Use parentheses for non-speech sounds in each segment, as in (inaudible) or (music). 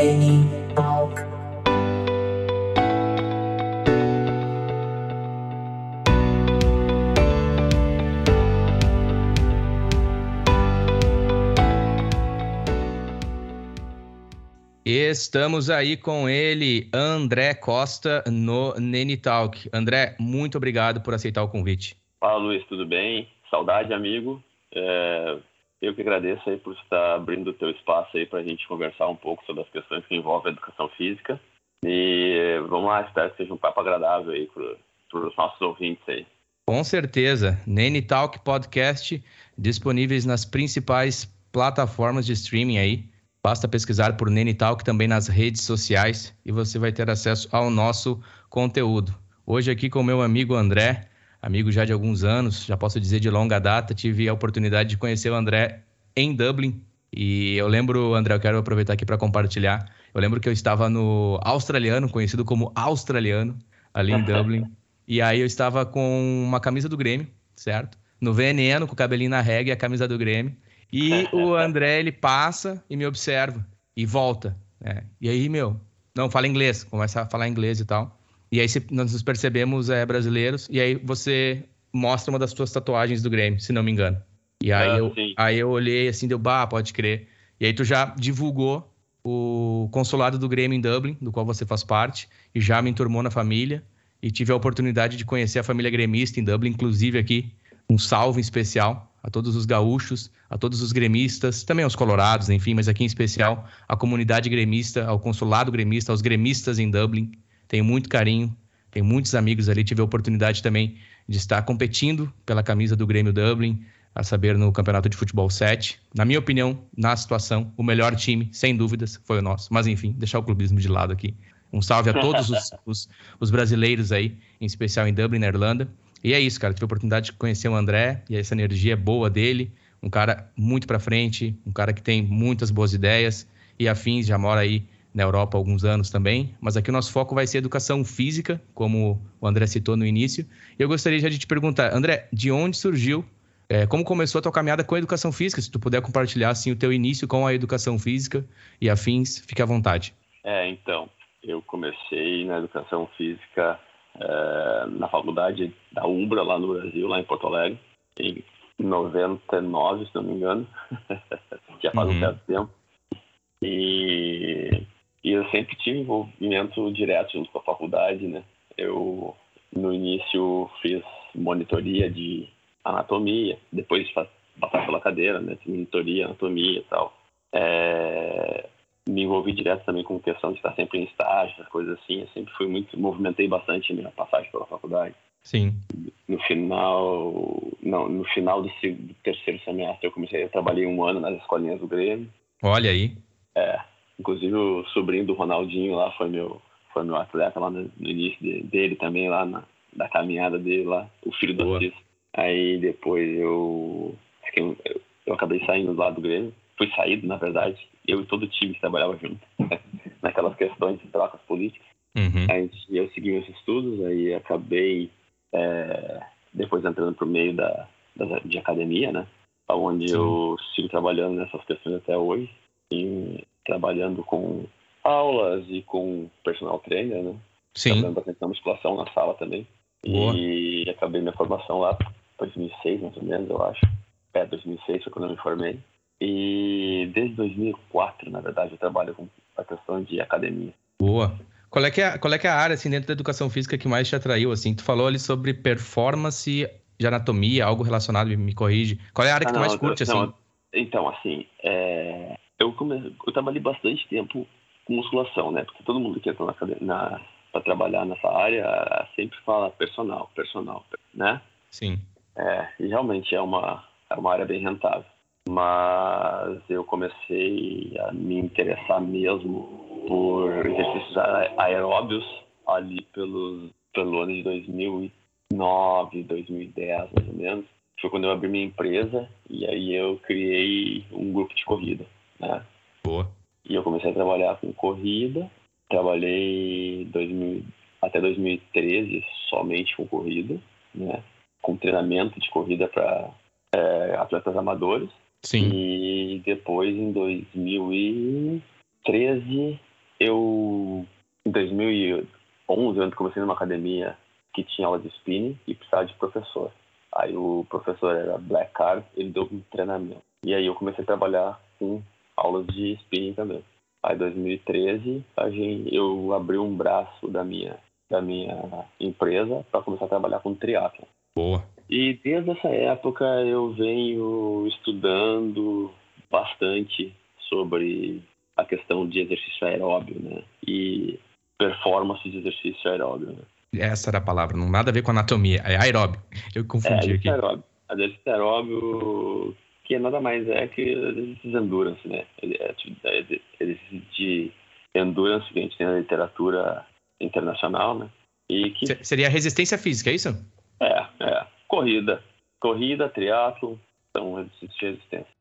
Neni Talk. Estamos aí com ele, André Costa, no Neni Talk. André, muito obrigado por aceitar o convite. Fala, Luiz, tudo bem? Saudade, amigo. É, eu que agradeço aí por estar abrindo o teu espaço aí para a gente conversar um pouco sobre as questões que envolvem a educação física. E vamos lá, espero que seja um papo agradável aí para os nossos ouvintes aí. Com certeza. Nene Talk Podcast disponíveis nas principais plataformas de streaming aí. Basta pesquisar por Nene Talk também nas redes sociais e você vai ter acesso ao nosso conteúdo. Hoje aqui com meu amigo André, amigo já de alguns anos, já posso dizer de longa data, tive a oportunidade de conhecer o André em Dublin. E eu lembro, André, eu quero aproveitar aqui para compartilhar. Eu lembro que eu estava no australiano, conhecido como australiano, ali em (laughs) Dublin. e aí eu estava com uma camisa do Grêmio, certo? No veneno, com o cabelinho na régua e a camisa do Grêmio. E o (laughs) André, ele passa e me observa e volta. Né? E aí, meu, não fala inglês, começa a falar inglês e tal. E aí nós nos percebemos é, brasileiros, e aí você mostra uma das suas tatuagens do Grêmio, se não me engano. E aí, ah, eu, aí eu olhei assim, deu, bah, pode crer. E aí tu já divulgou o consulado do Grêmio em Dublin, do qual você faz parte, e já me enturmou na família. E tive a oportunidade de conhecer a família gremista em Dublin, inclusive aqui, um salve especial a todos os gaúchos, a todos os gremistas, também aos colorados, enfim, mas aqui em especial a comunidade gremista, ao consulado gremista, aos gremistas em Dublin, tenho muito carinho, tenho muitos amigos ali. Tive a oportunidade também de estar competindo pela camisa do Grêmio Dublin, a saber, no Campeonato de Futebol 7. Na minha opinião, na situação, o melhor time, sem dúvidas, foi o nosso. Mas enfim, deixar o clubismo de lado aqui. Um salve a todos os, (laughs) os, os brasileiros aí, em especial em Dublin, na Irlanda. E é isso, cara. Tive a oportunidade de conhecer o André e essa energia boa dele. Um cara muito para frente, um cara que tem muitas boas ideias e afins, já mora aí na Europa há alguns anos também, mas aqui o nosso foco vai ser educação física, como o André citou no início. E eu gostaria já de te perguntar, André, de onde surgiu, é, como começou a tua caminhada com a educação física? Se tu puder compartilhar assim o teu início com a educação física e afins, fique à vontade. É, então, eu comecei na educação física é, na faculdade da Umbra lá no Brasil, lá em Porto Alegre, em 99, se não me engano. (laughs) Já faz uhum. um certo tempo. E e eu sempre tive envolvimento direto junto com a faculdade, né? Eu, no início, fiz monitoria de anatomia, depois de passar pela cadeira, né? Monitoria, anatomia e tal. É, me envolvi direto também com questão de estar sempre em estágio, coisas assim. Eu sempre fui muito, movimentei bastante a minha passagem pela faculdade. Sim. No final, não, no final do terceiro semestre eu comecei, eu trabalhei um ano nas escolinhas do Grêmio. Olha aí. É, Inclusive o sobrinho do Ronaldinho lá foi meu, foi meu atleta lá no, no início de, dele também, lá na da caminhada dele lá, o filho do Assis. Aí depois eu, eu, eu acabei saindo lá do Grêmio, fui saído, na verdade, eu e todo o time que trabalhava junto, (laughs) naquelas questões de trocas políticas. Uhum. Aí eu segui meus estudos, aí acabei é, depois entrando por meio da, da, de academia, né? Onde Sim. eu sigo trabalhando nessas questões até hoje. E trabalhando com aulas e com personal trainer, né? Sim. Trabalhando bastante na musculação na sala também. Boa. E acabei minha formação lá 2006, mais ou menos, eu acho. É, 2006 foi quando eu me formei. E desde 2004, na verdade, eu trabalho com a questão de academia. Boa. Qual é que é, qual é, que é a área, assim, dentro da educação física que mais te atraiu, assim? Tu falou ali sobre performance de anatomia, algo relacionado, me, me corrige. Qual é a área que ah, tu mais curte, não, assim? Então, assim, é, eu, come... eu trabalhei bastante tempo com musculação, né? Porque todo mundo que entra na, na... para trabalhar nessa área sempre fala personal, personal, né? Sim. É, e realmente é uma, é uma área bem rentável. Mas eu comecei a me interessar mesmo por exercícios aeróbios ali pelos, pelo ano de 2009, 2010, mais ou menos. Foi quando eu abri minha empresa e aí eu criei um grupo de corrida né? Boa. E eu comecei a trabalhar com corrida. Trabalhei 2000, até 2013 somente com corrida, né? Com treinamento de corrida para é, atletas amadores. Sim. E depois, em 2013, eu, em 2011, eu comecei numa academia que tinha aula de spinning e precisava de professor. Aí o professor era Black Card, ele deu um treinamento. E aí eu comecei a trabalhar com aulas de spinning também. Aí, em 2013, a gente, eu abri um braço da minha, da minha empresa para começar a trabalhar com triatlo. Boa. E desde essa época eu venho estudando bastante sobre a questão de exercício aeróbio, né? E performance de exercício aeróbio. Né? Essa era a palavra, não nada a ver com anatomia, é aeróbio. Eu confundi é, aqui. Aeróbio. Exercício aeróbio que nada mais é que exercícios de endurance, né? É, é, exercício de endurance que a gente tem na literatura internacional, né? E que... Seria resistência física, é isso? É, é. Corrida. Corrida, triatlo, são exercícios de resistência.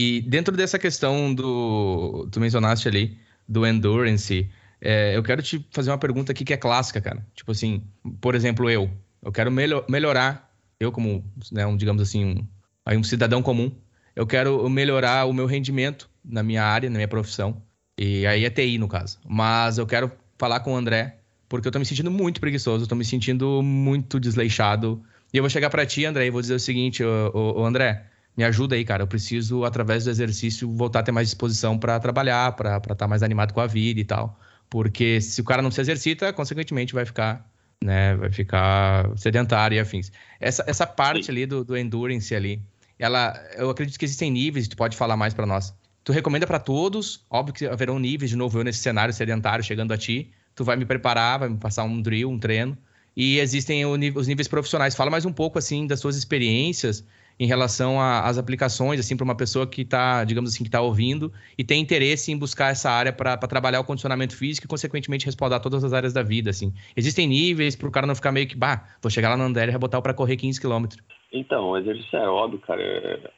E dentro dessa questão do... Tu mencionaste ali, do endurance, é, eu quero te fazer uma pergunta aqui que é clássica, cara. Tipo assim, por exemplo, eu. Eu quero melhor, melhorar, eu como, né, um, digamos assim, um aí um cidadão comum, eu quero melhorar o meu rendimento na minha área, na minha profissão. E aí é TI, no caso. Mas eu quero falar com o André, porque eu tô me sentindo muito preguiçoso, eu tô me sentindo muito desleixado. E eu vou chegar para ti, André, e vou dizer o seguinte, ô, ô, ô, André, me ajuda aí, cara. Eu preciso, através do exercício, voltar a ter mais disposição para trabalhar, para estar tá mais animado com a vida e tal. Porque se o cara não se exercita, consequentemente vai ficar, né, vai ficar sedentário e afins. Essa, essa parte ali do, do endurance ali, ela, eu acredito que existem níveis, tu pode falar mais para nós. Tu recomenda para todos, óbvio que haverão níveis, de novo, eu nesse cenário sedentário chegando a ti, tu vai me preparar, vai me passar um drill, um treino, e existem os níveis profissionais. Fala mais um pouco, assim, das suas experiências em relação às aplicações, assim, para uma pessoa que está, digamos assim, que está ouvindo e tem interesse em buscar essa área para trabalhar o condicionamento físico e, consequentemente, respaldar todas as áreas da vida, assim. Existem níveis para o cara não ficar meio que, bah, vou chegar lá no André e botar para correr 15 quilômetros. Então, o exercício aeróbico, cara,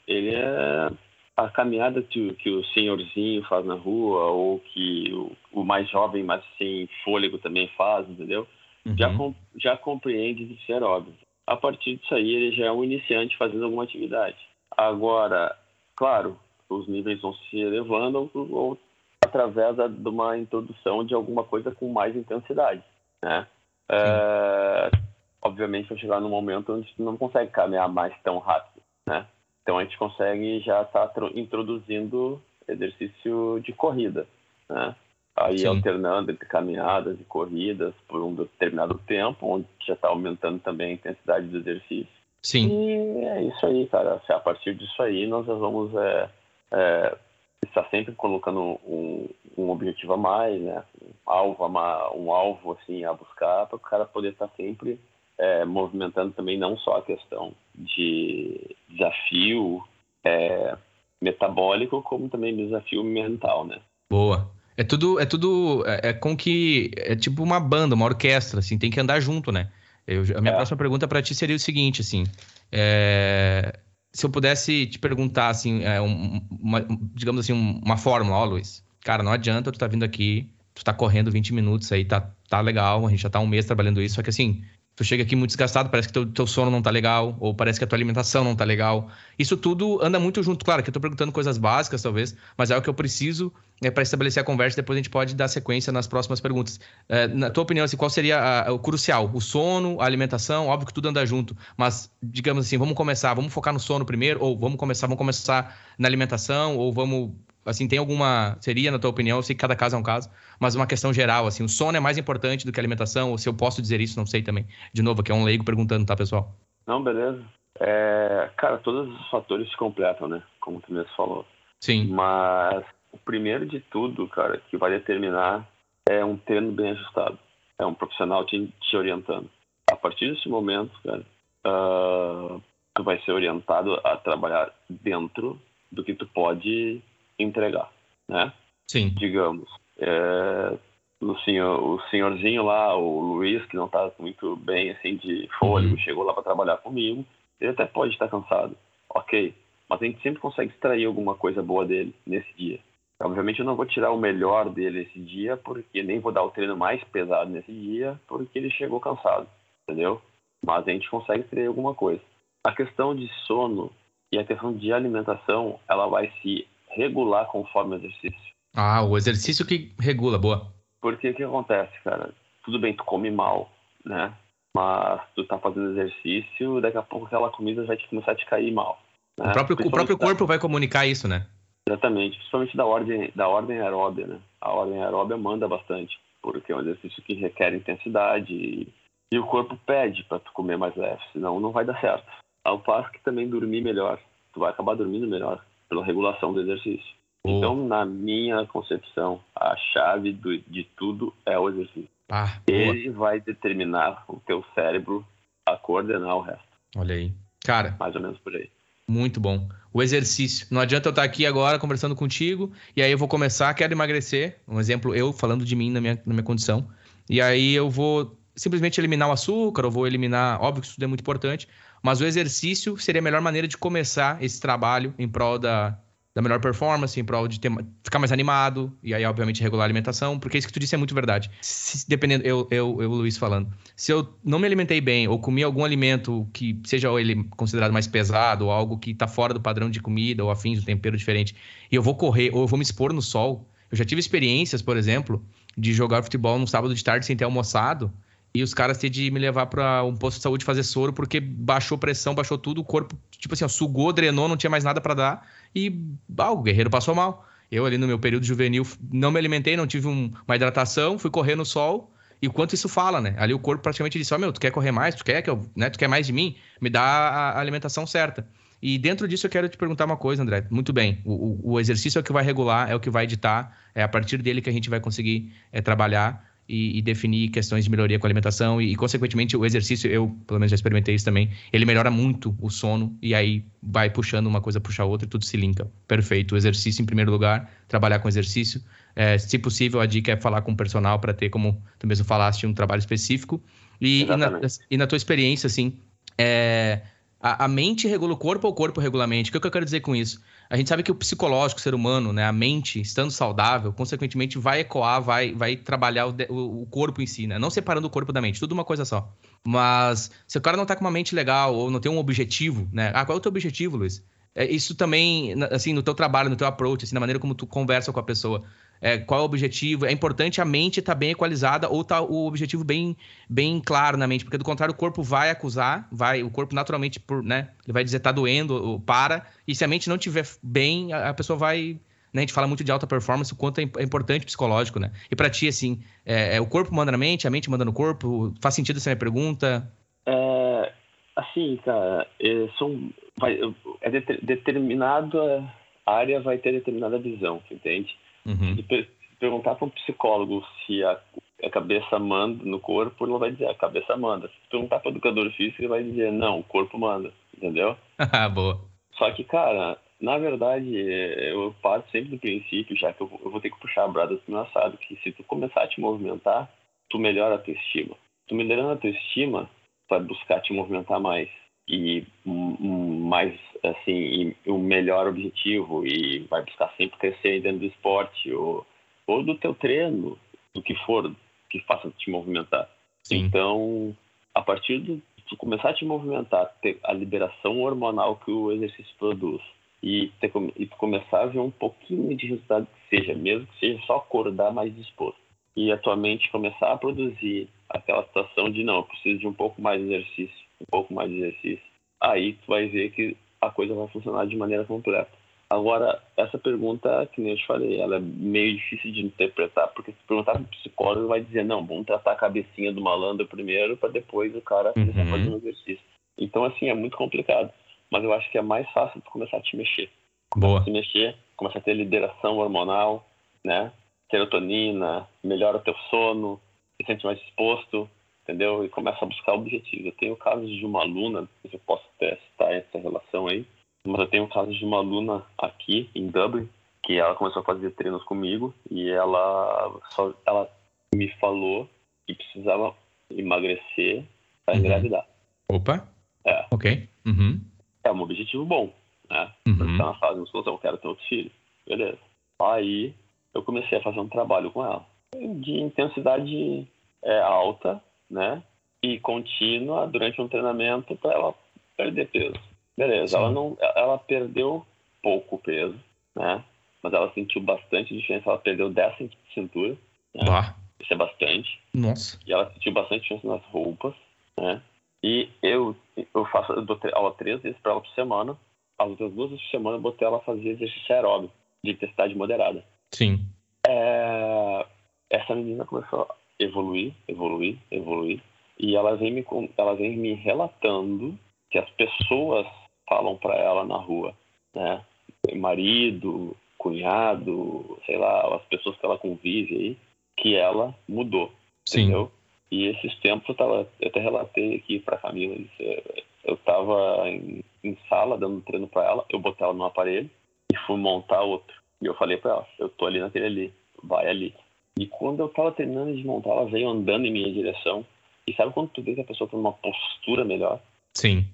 ele é a caminhada que, que o senhorzinho faz na rua ou que o, o mais jovem, mas sem fôlego também faz, entendeu? Uhum. Já, já compreende exercício aeróbico. A partir disso aí, ele já é um iniciante fazendo alguma atividade. Agora, claro, os níveis vão se elevando ou, ou através da, de uma introdução de alguma coisa com mais intensidade, né? É, obviamente vai chegar num momento onde não consegue caminhar mais tão rápido, né? Então a gente consegue já estar tá introduzindo exercício de corrida, né? Aí Sim. alternando entre caminhadas e corridas por um determinado tempo, onde já está aumentando também a intensidade do exercício. Sim. E é isso aí, cara. A partir disso aí nós vamos é, é, estar sempre colocando um, um, objetivo a mais, né? Um alvo, um alvo assim a buscar para o cara poder estar tá sempre é, movimentando também não só a questão de desafio é, metabólico, como também desafio mental, né? Boa. É tudo, é tudo, é, é com que é tipo uma banda, uma orquestra, assim, tem que andar junto, né? Eu, a minha é. próxima pergunta para ti seria o seguinte, assim, é, se eu pudesse te perguntar, assim, é, uma, digamos assim, uma fórmula, ó, Luiz, cara, não adianta tu tá vindo aqui, tu tá correndo 20 minutos aí, tá, tá legal, a gente já tá um mês trabalhando isso, só que assim, tu chega aqui muito desgastado, parece que teu, teu sono não tá legal, ou parece que a tua alimentação não tá legal. Isso tudo anda muito junto. Claro que eu tô perguntando coisas básicas, talvez, mas é o que eu preciso é, para estabelecer a conversa. Depois a gente pode dar sequência nas próximas perguntas. É, na tua opinião, assim, qual seria a, o crucial? O sono, a alimentação? Óbvio que tudo anda junto, mas digamos assim, vamos começar, vamos focar no sono primeiro, ou vamos começar, vamos começar na alimentação, ou vamos Assim, tem alguma. Seria, na tua opinião, eu sei que cada caso é um caso, mas uma questão geral, assim, o sono é mais importante do que a alimentação, ou se eu posso dizer isso, não sei também. De novo, aqui é um leigo perguntando, tá, pessoal? Não, beleza. É, cara, todos os fatores se completam, né? Como tu mesmo falou. Sim. Mas o primeiro de tudo, cara, que vai determinar é um treino bem ajustado. É um profissional te, te orientando. A partir desse momento, cara, uh, tu vai ser orientado a trabalhar dentro do que tu pode entregar, né? Sim. Digamos, é, o, senhor, o senhorzinho lá, o Luiz, que não está muito bem assim de fôlego, uhum. chegou lá para trabalhar comigo, ele até pode estar cansado, ok, mas a gente sempre consegue extrair alguma coisa boa dele nesse dia. Obviamente eu não vou tirar o melhor dele esse dia, porque nem vou dar o treino mais pesado nesse dia, porque ele chegou cansado, entendeu? Mas a gente consegue extrair alguma coisa. A questão de sono e a questão de alimentação, ela vai se regular conforme o exercício. Ah, o exercício que regula, boa. Porque o que acontece, cara? Tudo bem, tu come mal, né? Mas tu tá fazendo exercício, daqui a pouco aquela comida vai começar a te cair mal. Né? O próprio, o próprio corpo da... vai comunicar isso, né? Exatamente, principalmente da ordem, da ordem aeróbia, né? A ordem aeróbia manda bastante, porque é um exercício que requer intensidade e, e o corpo pede para tu comer mais leve, senão não vai dar certo. Ao passo que também dormir melhor, tu vai acabar dormindo melhor pela regulação do exercício. Oh. Então, na minha concepção, a chave do, de tudo é o exercício. Ah, Ele vai determinar o teu cérebro a coordenar o resto. Olha aí. Cara. Mais ou menos por aí. Muito bom. O exercício. Não adianta eu estar aqui agora conversando contigo e aí eu vou começar, quero emagrecer. Um exemplo, eu falando de mim na minha, na minha condição. E aí eu vou simplesmente eliminar o açúcar, ou vou eliminar. Óbvio que isso é muito importante, mas o exercício seria a melhor maneira de começar esse trabalho em prol da, da melhor performance, em prol de ter, ficar mais animado, e aí, obviamente, regular a alimentação, porque isso que tu disse é muito verdade. Se, dependendo, eu, eu, eu, Luiz, falando, se eu não me alimentei bem, ou comi algum alimento que seja ele considerado mais pesado, ou algo que está fora do padrão de comida, ou afins, um tempero diferente, e eu vou correr, ou eu vou me expor no sol, eu já tive experiências, por exemplo, de jogar futebol num sábado de tarde sem ter almoçado, e os caras têm de me levar para um posto de saúde fazer soro porque baixou pressão, baixou tudo, o corpo, tipo assim, ó, sugou, drenou, não tinha mais nada para dar e ah, o guerreiro passou mal. Eu ali no meu período juvenil não me alimentei, não tive um, uma hidratação, fui correr no sol. E o quanto isso fala, né? Ali o corpo praticamente disse: Ó, oh, meu, tu quer correr mais? Tu quer que eu, né? Tu quer mais de mim? Me dá a alimentação certa. E dentro disso eu quero te perguntar uma coisa, André. Muito bem, o, o exercício é o que vai regular, é o que vai editar, é a partir dele que a gente vai conseguir é, trabalhar e, e, definir questões de melhoria com a alimentação e, e, consequentemente, o exercício, eu pelo menos já experimentei isso também, ele melhora muito o sono e aí vai puxando uma coisa, puxa a outra e tudo se linka. Perfeito. O exercício em primeiro lugar, trabalhar com exercício. É, se possível, a dica é falar com o personal para ter, como tu mesmo falaste, um trabalho específico. E, e na, e na tua experiência, assim, é, a, a, mente regula o corpo ou o corpo regula a mente? O que, é que eu quero dizer com isso? A gente sabe que o psicológico, o ser humano, né, a mente, estando saudável, consequentemente vai ecoar, vai, vai trabalhar o, o, corpo em si, né? Não separando o corpo da mente, tudo uma coisa só. Mas se o cara não tá com uma mente legal ou não tem um objetivo, né? Ah, qual é o teu objetivo, Luiz? É, isso também, assim, no teu trabalho, no teu approach, assim, na maneira como tu conversa com a pessoa é, qual é o objetivo. É importante a mente estar tá bem equalizada ou tá o objetivo bem, bem claro na mente, porque do contrário o corpo vai acusar, vai, o corpo naturalmente por, né, ele vai dizer tá doendo, para, e se a mente não estiver bem, a, a, pessoa vai, né, a gente fala muito de alta performance, o quanto é, é importante psicológico, né? E para ti assim, é, é, o corpo manda na mente, a mente manda no corpo? Faz sentido essa minha pergunta? É, assim, cara, é, são vai, é determinada área vai ter determinada visão, entende? Uhum. Se perguntar para um psicólogo se a, a, cabeça manda no corpo, ele vai dizer a cabeça manda. Se perguntar para o educador físico, ele vai dizer não, o corpo manda, entendeu? Ah, (laughs) boa. Só que, cara, na verdade, eu parto sempre do princípio, já que eu, eu vou ter que puxar a brada do meu assado, que se tu começar a te movimentar, tu melhora a tua estima. Tu melhorando a tua estima, tu vai buscar te movimentar mais e um, mais assim o um melhor objetivo e vai buscar sempre crescer dentro do esporte ou, ou do teu treino do que for que faça te movimentar Sim. então a partir de tu começar a te movimentar ter a liberação hormonal que o exercício produz e, ter, e tu começar a ver um pouquinho de resultado que seja mesmo que seja só acordar mais disposto e a tua mente começar a produzir aquela situação de não eu preciso de um pouco mais de exercício um pouco mais de exercício, aí tu vai ver que a coisa vai funcionar de maneira completa. Agora, essa pergunta, que nem eu te falei, ela é meio difícil de interpretar, porque se perguntar para o psicólogo, ele vai dizer, não, vamos tratar a cabecinha do malandro primeiro, para depois o cara começar uhum. a fazer um exercício. Então, assim, é muito complicado. Mas eu acho que é mais fácil tu começar a te mexer. Boa. Se mexer, começa a ter lideração hormonal, né? Serotonina, melhora o teu sono, se sente mais disposto, entendeu? E começa a buscar objetivo. Eu tenho casos de uma aluna, se eu posso até citar essa relação aí, mas eu tenho casos de uma aluna aqui em Dublin, que ela começou a fazer treinos comigo e ela só ela me falou que precisava emagrecer para uhum. engravidar. Opa. É. Ok. Uhum. É um objetivo bom, né? Uhum. Tá na fase musculação, eu quero ter outro filho. Beleza. Aí eu comecei a fazer um trabalho com ela de intensidade é, alta né? E contínua durante um treinamento para ela perder peso. Beleza, ela não, ela perdeu pouco peso, né? mas ela sentiu bastante diferença. Ela perdeu 10 centímetros de cintura. Né? Isso é bastante. Nossa. E ela sentiu bastante diferença nas roupas, né? E eu, eu faço eu dou aula três vezes para ela por semana. As outras duas vezes por semana eu botei ela fazer exercício aeróbico de intensidade moderada. Sim. É, essa menina começou evoluir, evoluir, evoluir. E ela vem me, ela vem me relatando que as pessoas falam para ela na rua, né? Marido, cunhado, sei lá, as pessoas que ela convive aí, que ela mudou, Sim. entendeu? E esses tempos eu, tava, eu até relatei aqui para a Camila, eu estava em, em, sala dando treino para ela, eu botei ela no aparelho e fui montar outro. E eu falei para ela, eu tô ali naquele ali, vai ali. E quando eu estava terminando de montar, ela veio andando em minha direção. E sabe quando tu vê que a pessoa tem uma postura melhor? Sim.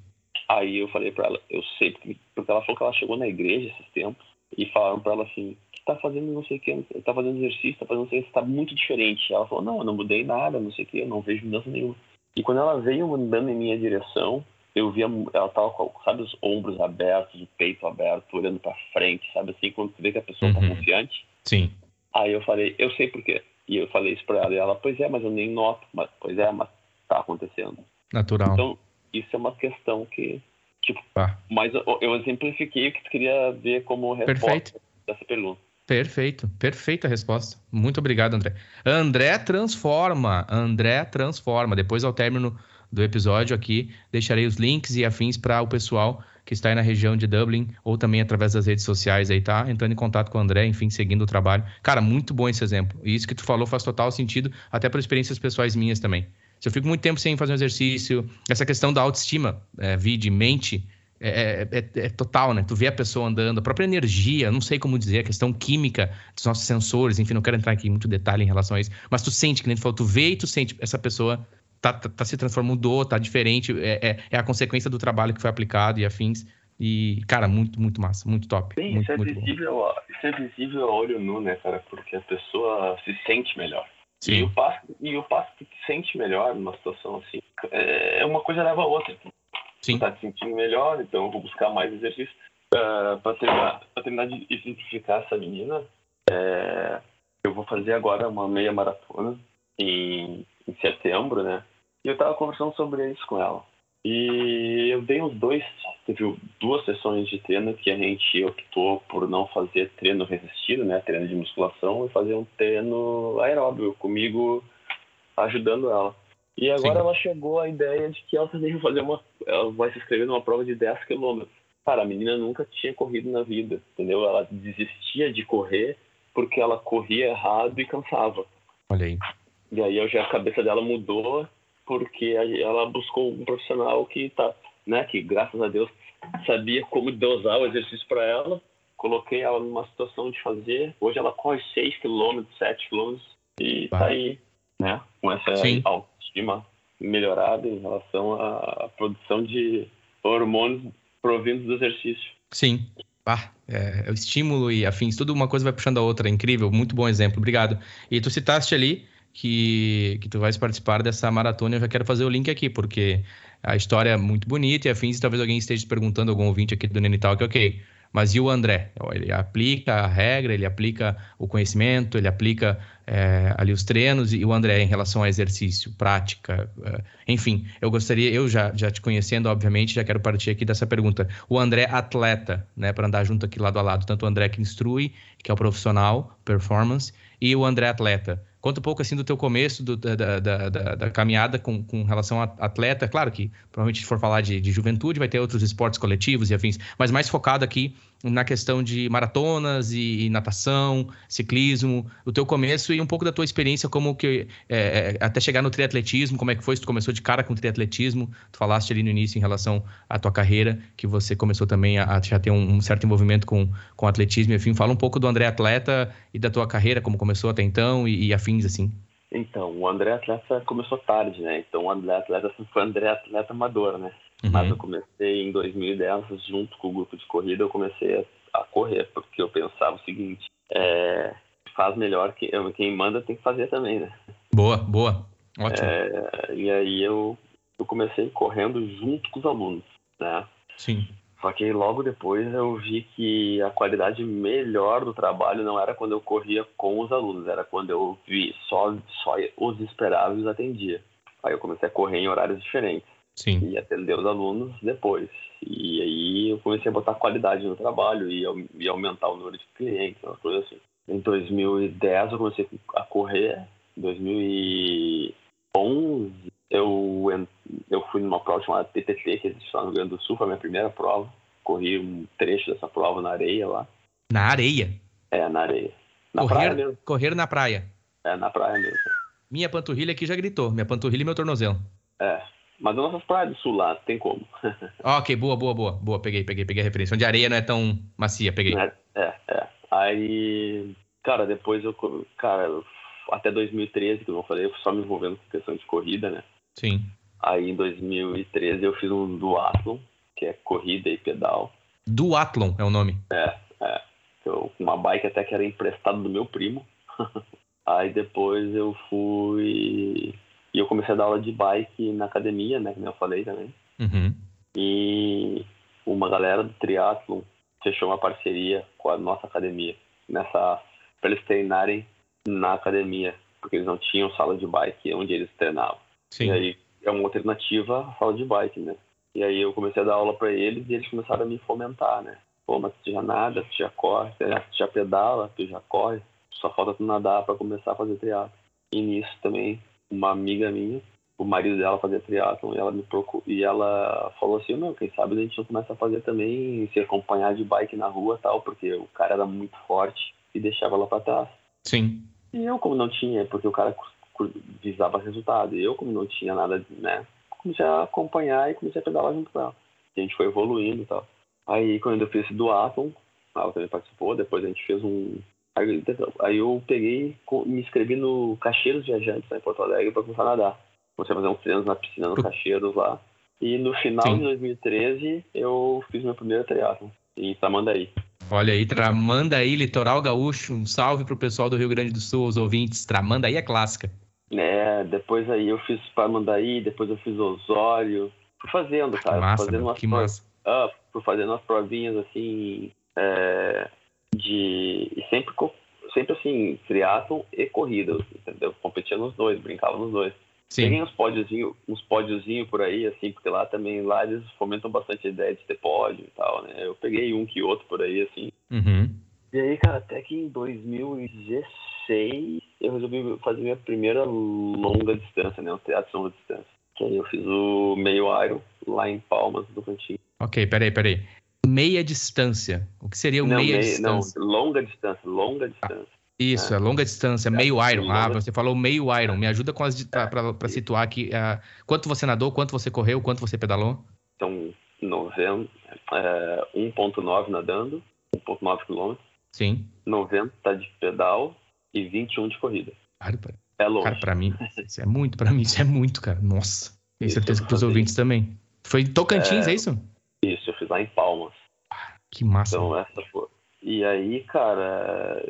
Aí eu falei para ela, eu sei, porque, porque ela falou que ela chegou na igreja esses tempos e falaram para ela assim, tá fazendo não sei o que, tá fazendo exercício, tá fazendo não sei o que, tá muito diferente. Ela falou, não, eu não mudei nada, não sei o que, eu não vejo mudança nenhuma. E quando ela veio andando em minha direção, eu via, ela tava com, sabe, os ombros abertos, o peito aberto, olhando para frente, sabe assim, quando tu vê que a pessoa tá Uhum. tá confiante. Sim. Aí eu falei, eu sei por quê. E eu falei isso pra ela, e ela, pois é, mas eu nem noto. Mas, pois é, mas tá acontecendo. Natural. Então, isso é uma questão que, tipo, Tá. mas eu, eu exemplifiquei o que tu queria ver como resposta Perfeito. dessa pergunta. Perfeito, perfeita resposta. Muito obrigado, André. André transforma, André transforma. Depois, ao término do episódio aqui, deixarei os links e afins para o pessoal que está aí na região de Dublin ou também através das redes sociais aí, tá? Entrando em contato com o André, enfim, seguindo o trabalho. Cara, muito bom esse exemplo. E isso que tu falou faz total sentido, até por experiências pessoais minhas também. Se eu fico muito tempo sem fazer um exercício, essa questão da autoestima, é, de mente, é, é, é, total, né? Tu vê a pessoa andando, a própria energia, não sei como dizer, a questão química dos nossos sensores, enfim, não quero entrar aqui em muito detalhe em relação a isso, mas tu sente, que nem tu falou, tu vê e tu sente, essa pessoa tá, tá, tá se transformando, mudou, tá diferente, é, é, a consequência do trabalho que foi aplicado e afins. E, cara, muito, muito massa, muito top. Sim, muito, isso, é muito visível, isso é visível a olho nu, né, cara? Porque a pessoa se sente melhor. Sim. E o passo, e o passo que te sente melhor numa situação assim, é uma coisa leva a outra. Sim. Tá te sentindo melhor, então eu vou buscar mais exercício. Uh, para terminar, pra terminar de exemplificar essa menina, é, eu vou fazer agora uma meia maratona em, em setembro, né? E eu tava conversando sobre isso com ela. E eu dei uns dois, teve duas sessões de treino que a gente optou por não fazer treino resistido, né, treino de musculação, e fazer um treino aeróbio comigo ajudando ela. E agora Sim. ela chegou à ideia de que ela também vai fazer uma, ela vai se inscrever numa prova de 10 quilômetros. Cara, a menina nunca tinha corrido na vida, entendeu? Ela desistia de correr porque ela corria errado e cansava. Olha aí. E aí a cabeça dela mudou porque ela buscou um profissional que tá, né, que graças a Deus sabia como dosar o exercício para ela. Coloquei ela numa situação de fazer. Hoje ela corre 6 km, 7 km e bah. tá aí, né, com essa Sim. autoestima melhorada em relação à produção de hormônios provindos do exercício. Sim. Ah, é, o estímulo e afins, tudo uma coisa vai puxando a outra, é incrível, muito bom exemplo, obrigado. E tu citaste ali que, que tu vais participar dessa maratona, eu já quero fazer o link aqui, porque a história é muito bonita e afins, e talvez alguém esteja perguntando, algum ouvinte aqui do Nenital, que ok, mas e o André? Ele aplica a regra, ele aplica o conhecimento, ele aplica é, ali os treinos, e o André em relação ao exercício, prática, é, enfim, eu gostaria, eu já, já te conhecendo, obviamente, já quero partir aqui dessa pergunta. O André atleta, né, para andar junto aqui lado a lado, tanto o André que instrui, que é o profissional, performance, e o André atleta. Conta um pouco assim do teu começo do, da, da, da, da, caminhada com, com relação a atleta. Claro que provavelmente se for falar de, de, juventude vai ter outros esportes coletivos e afins, mas mais focado aqui na questão de maratonas e, e natação, ciclismo, o teu começo e um pouco da tua experiência como que é, até chegar no triatletismo, como é que foi? Se tu começou de cara com triatletismo, tu falaste ali no início em relação à tua carreira, que você começou também a, a já ter um, um, certo envolvimento com, com atletismo, enfim, fala um pouco do André atleta e da tua carreira, como começou até então e, e afins assim. Então, o André Atleta começou tarde, né? Então, o André Atleta foi o André Atleta amador, né? Uhum. Mas eu comecei em 2010, junto com o grupo de corrida, eu comecei a, a correr, porque eu pensava o seguinte, é, faz melhor, que, quem manda tem que fazer também, né? Boa, boa, ótimo. É, e aí eu, eu comecei correndo junto com os alunos, né? Sim. Só que logo depois eu vi que a qualidade melhor do trabalho não era quando eu corria com os alunos, era quando eu vi só, só os esperados e atendia. Aí eu comecei a correr em horários diferentes. Sim. E atender os alunos depois. E aí eu comecei a botar qualidade no trabalho e, e aumentar o número de clientes, uma coisa assim. Em 2010 eu comecei a correr. Em 2011 eu, eu fui numa prova chamada TTT, que existe lá no Rio Grande do Sul, foi a minha primeira prova. Corri um trecho dessa prova na areia lá. Na areia? É, na areia. Na correr, praia mesmo. Correr na praia. É, na praia mesmo. Minha panturrilha aqui já gritou. Minha panturrilha e meu tornozelo. É. Mas nas nossas praias do sul lá, tem como. (laughs) ok, boa, boa, boa. Boa, peguei, peguei, peguei a referência. Onde a areia não é tão macia, peguei. É, é. é. Aí, cara, depois eu. Cara, até 2013, como eu falei, eu só me envolvendo com questão de corrida, né? Sim. Aí em 2013 eu fiz um duatlon, que é corrida e pedal. Duatlon é o nome? É, é. Eu, uma bike até que era emprestada do meu primo. (laughs) Aí depois eu fui. E eu comecei a dar aula de bike na academia, né? Como eu falei também. Uhum. E uma galera do triatlon fechou uma parceria com a nossa academia. Nessa. para eles treinarem na academia. Porque eles não tinham sala de bike onde eles treinavam. Sim. E aí é uma alternativa à sala de bike, né? E aí eu comecei a dar aula para eles e eles começaram a me fomentar, né? Pô, mas tu já nada, tu já corre, tu já pedala, tu já corre, só falta tu nadar para começar a fazer triatlo. E nisso também, uma amiga minha, o marido dela fazia triatlo e ela me procurou, e ela falou assim, não, quem sabe a gente não começa a fazer também, se acompanhar de bike na rua tal, porque o cara era muito forte e deixava ela para trás. Sim. E eu, como não tinha, porque o cara visava resultado. E eu, como não tinha nada, né, comecei a acompanhar e comecei a pedalar junto com ela. E a gente foi evoluindo e tal. Aí, quando eu fiz esse do Atom, ela também participou, depois a gente fez um... Aí eu peguei, me inscrevi no Cacheiros Viajantes, lá em Porto Alegre, para começar a nadar. Comecei a fazer uns treinos na piscina no Cacheiros lá. E no final Sim. de 2013, eu fiz meu primeiro triatlon em Tamandaí. Olha aí, Tramandaí, Litoral Gaúcho. Um salve pro pessoal do Rio Grande do Sul, os ouvintes. Tramandaí é clássica. É, depois aí eu fiz Tramandaí, depois eu fiz Osório. Fui fazendo, cara. Que massa, fazendo umas que massa. Ah, fui fazendo umas provinhas assim, é, de... E sempre, sempre assim, triatlon e corrida, entendeu? Competia nos dois, brincava nos dois. Sim. Peguei uns pódiozinhos uns pódiozinho por aí, assim, porque lá também, lá eles fomentam bastante a ideia de ter pódio e tal, né? Eu peguei um que outro por aí, assim. Uhum. E aí, cara, até que em 2016 eu resolvi fazer minha primeira longa distância, né? Um teatro de longa distância. Que aí eu fiz o meio Iron lá em Palmas, do Cantinho. Ok, peraí, peraí. Meia distância. O que seria o não, meia meia, distância? Não, longa distância, longa distância. Isso, é. longa distância, meio Iron. Ah, você falou meio Iron. Me ajuda com as para situar aqui. Uh, quanto você nadou, quanto você correu, quanto você pedalou? Então, 90, é, 1.9 nadando, 1.9 quilômetros. Sim. 90 de pedal e 21 de corrida. Claro, pra... É longe. Cara, pra mim, (laughs) isso é muito, pra mim, isso é muito, cara. Nossa. Tenho certeza que pros ouvintes também. Foi em Tocantins, é... é, isso? Isso, eu fiz lá em Palmas. Ah, que massa. Então, essa foi. E aí, cara,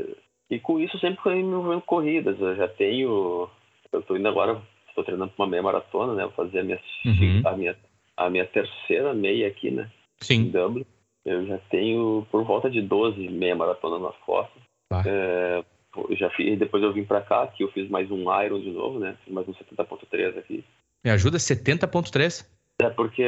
e com isso sempre fui me envolvendo corridas. Eu já tenho. Eu estou indo agora, estou treinando para uma meia maratona, né? Vou fazer a minha, uhum. a minha, a minha terceira meia aqui, né? Sim. Em Dublin. Eu já tenho por volta de 12 meia maratona nas costas. Tá. É, eu já fiz, depois eu vim para cá, que eu fiz mais um Iron de novo, né? Fiz mais um 70.3 aqui. Me ajuda 70.3? É porque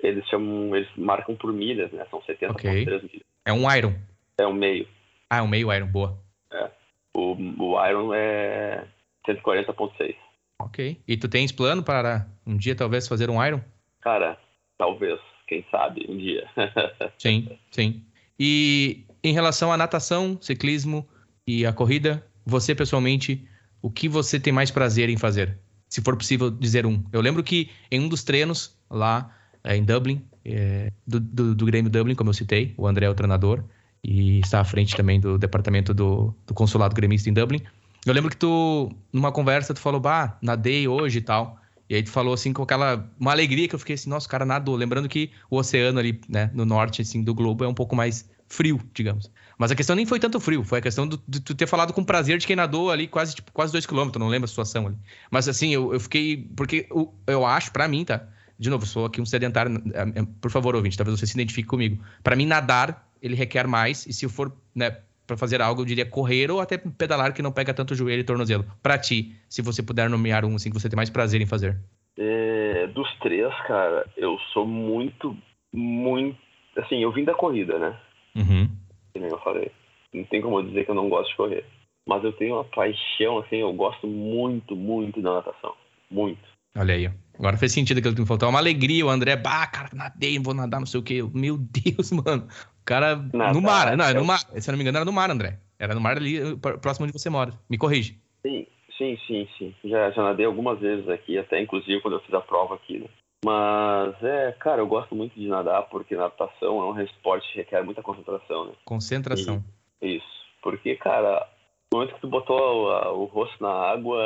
eles chamam, eles marcam por milhas, né? São 70.3 okay. milhas. É um Iron. É um meio. Ah, é um meio Iron, boa. É. O, o Iron é 140.6. Ok. E tu tens plano para um dia talvez fazer um Iron? Cara, talvez. Quem sabe um dia. (laughs) sim, sim. E em relação à natação, ciclismo e a corrida, você pessoalmente, o que você tem mais prazer em fazer? Se for possível dizer um. Eu lembro que em um dos treinos lá é, em Dublin, é, do, do, do Grêmio Dublin, como eu citei, o André é o treinador, e está à frente também do departamento do, do consulado gremista em Dublin. Eu lembro que tu, numa conversa, tu falou, bah, nadei hoje e tal. E aí tu falou assim com aquela uma alegria que eu fiquei assim, nossa, o cara nadou. Lembrando que o oceano ali, né, no norte assim do globo é um pouco mais frio, digamos. Mas a questão nem foi tanto frio, foi a questão de tu ter falado com prazer de quem nadou ali quase tipo, quase dois quilômetros, não lembro a situação ali. Mas assim, eu, eu fiquei porque eu, eu acho para mim, tá? de novo, sou aqui um sedentário, é, é, por favor, ouvinte, talvez você se identifique comigo. Para mim, nadar, ele requer mais, e se eu for, né, para fazer algo, eu diria correr ou até pedalar que não pega tanto joelho e tornozelo. Para ti, se você puder nomear um assim que você tem mais prazer em fazer. É, dos três, cara, eu sou muito, muito. Assim, eu vim da corrida, né? Uhum. Que nem eu falei. Não tem como eu dizer que eu não gosto de correr. Mas eu tenho uma paixão, assim, eu gosto muito, muito da natação. Muito. Olha aí, Agora fez sentido aquilo que me faltou. É uma alegria, o André, bah, cara, nadei, vou nadar, não sei o quê. Meu Deus, (laughs) mano. O cara. Nadar, no mar. Não, é no mar. Se eu não me engano, era no mar, André. Era no mar ali, próximo onde você mora. Me corrige. Sim, sim, sim, sim. Já, já nadei algumas vezes aqui, até inclusive quando eu fiz a prova aqui, né? Mas é, cara, eu gosto muito de nadar porque natação é um esporte que requer muita concentração, né? Concentração. E, isso. Porque, cara, no momento que tu botou o, o rosto na água,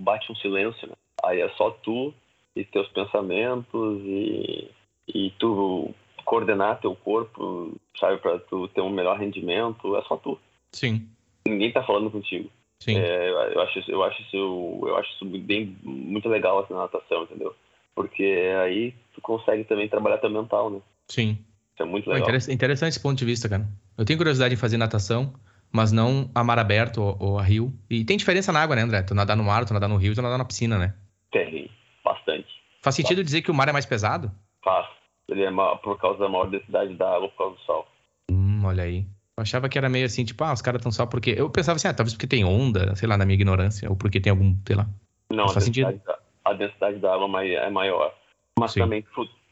bate um silêncio, né? Aí é só tu e teus pensamentos e, e tu coordenar teu corpo, sabe, para tu ter um melhor rendimento, é só tu. Sim. Ninguém tá falando contigo. Sim. É, eu acho, eu acho isso, eu acho isso bem, muito legal assim, na natação, entendeu? Porque aí tu consegue também trabalhar teu mental, né? Sim. Isso é muito legal. interessante esse ponto de vista, cara. Eu tenho curiosidade em fazer natação, mas não a mar aberto ou, ou a rio. E tem diferença na água, né, André? Tu nadar no mar, tu nadar no rio, tu nadar na piscina, né? Tem, bastante. Faz sentido dizer que o mar é mais pesado? Faz. Ele é por causa da maior densidade da água, por causa do sol. Hum, olha aí. Eu achava que era meio assim, tipo, ah, os caras estão só porque. Eu pensava assim, ah, talvez porque tem onda, sei lá, na minha ignorância, ou porque tem algum, sei lá. Não, faz a, densidade da, a densidade da água é maior. Mas também,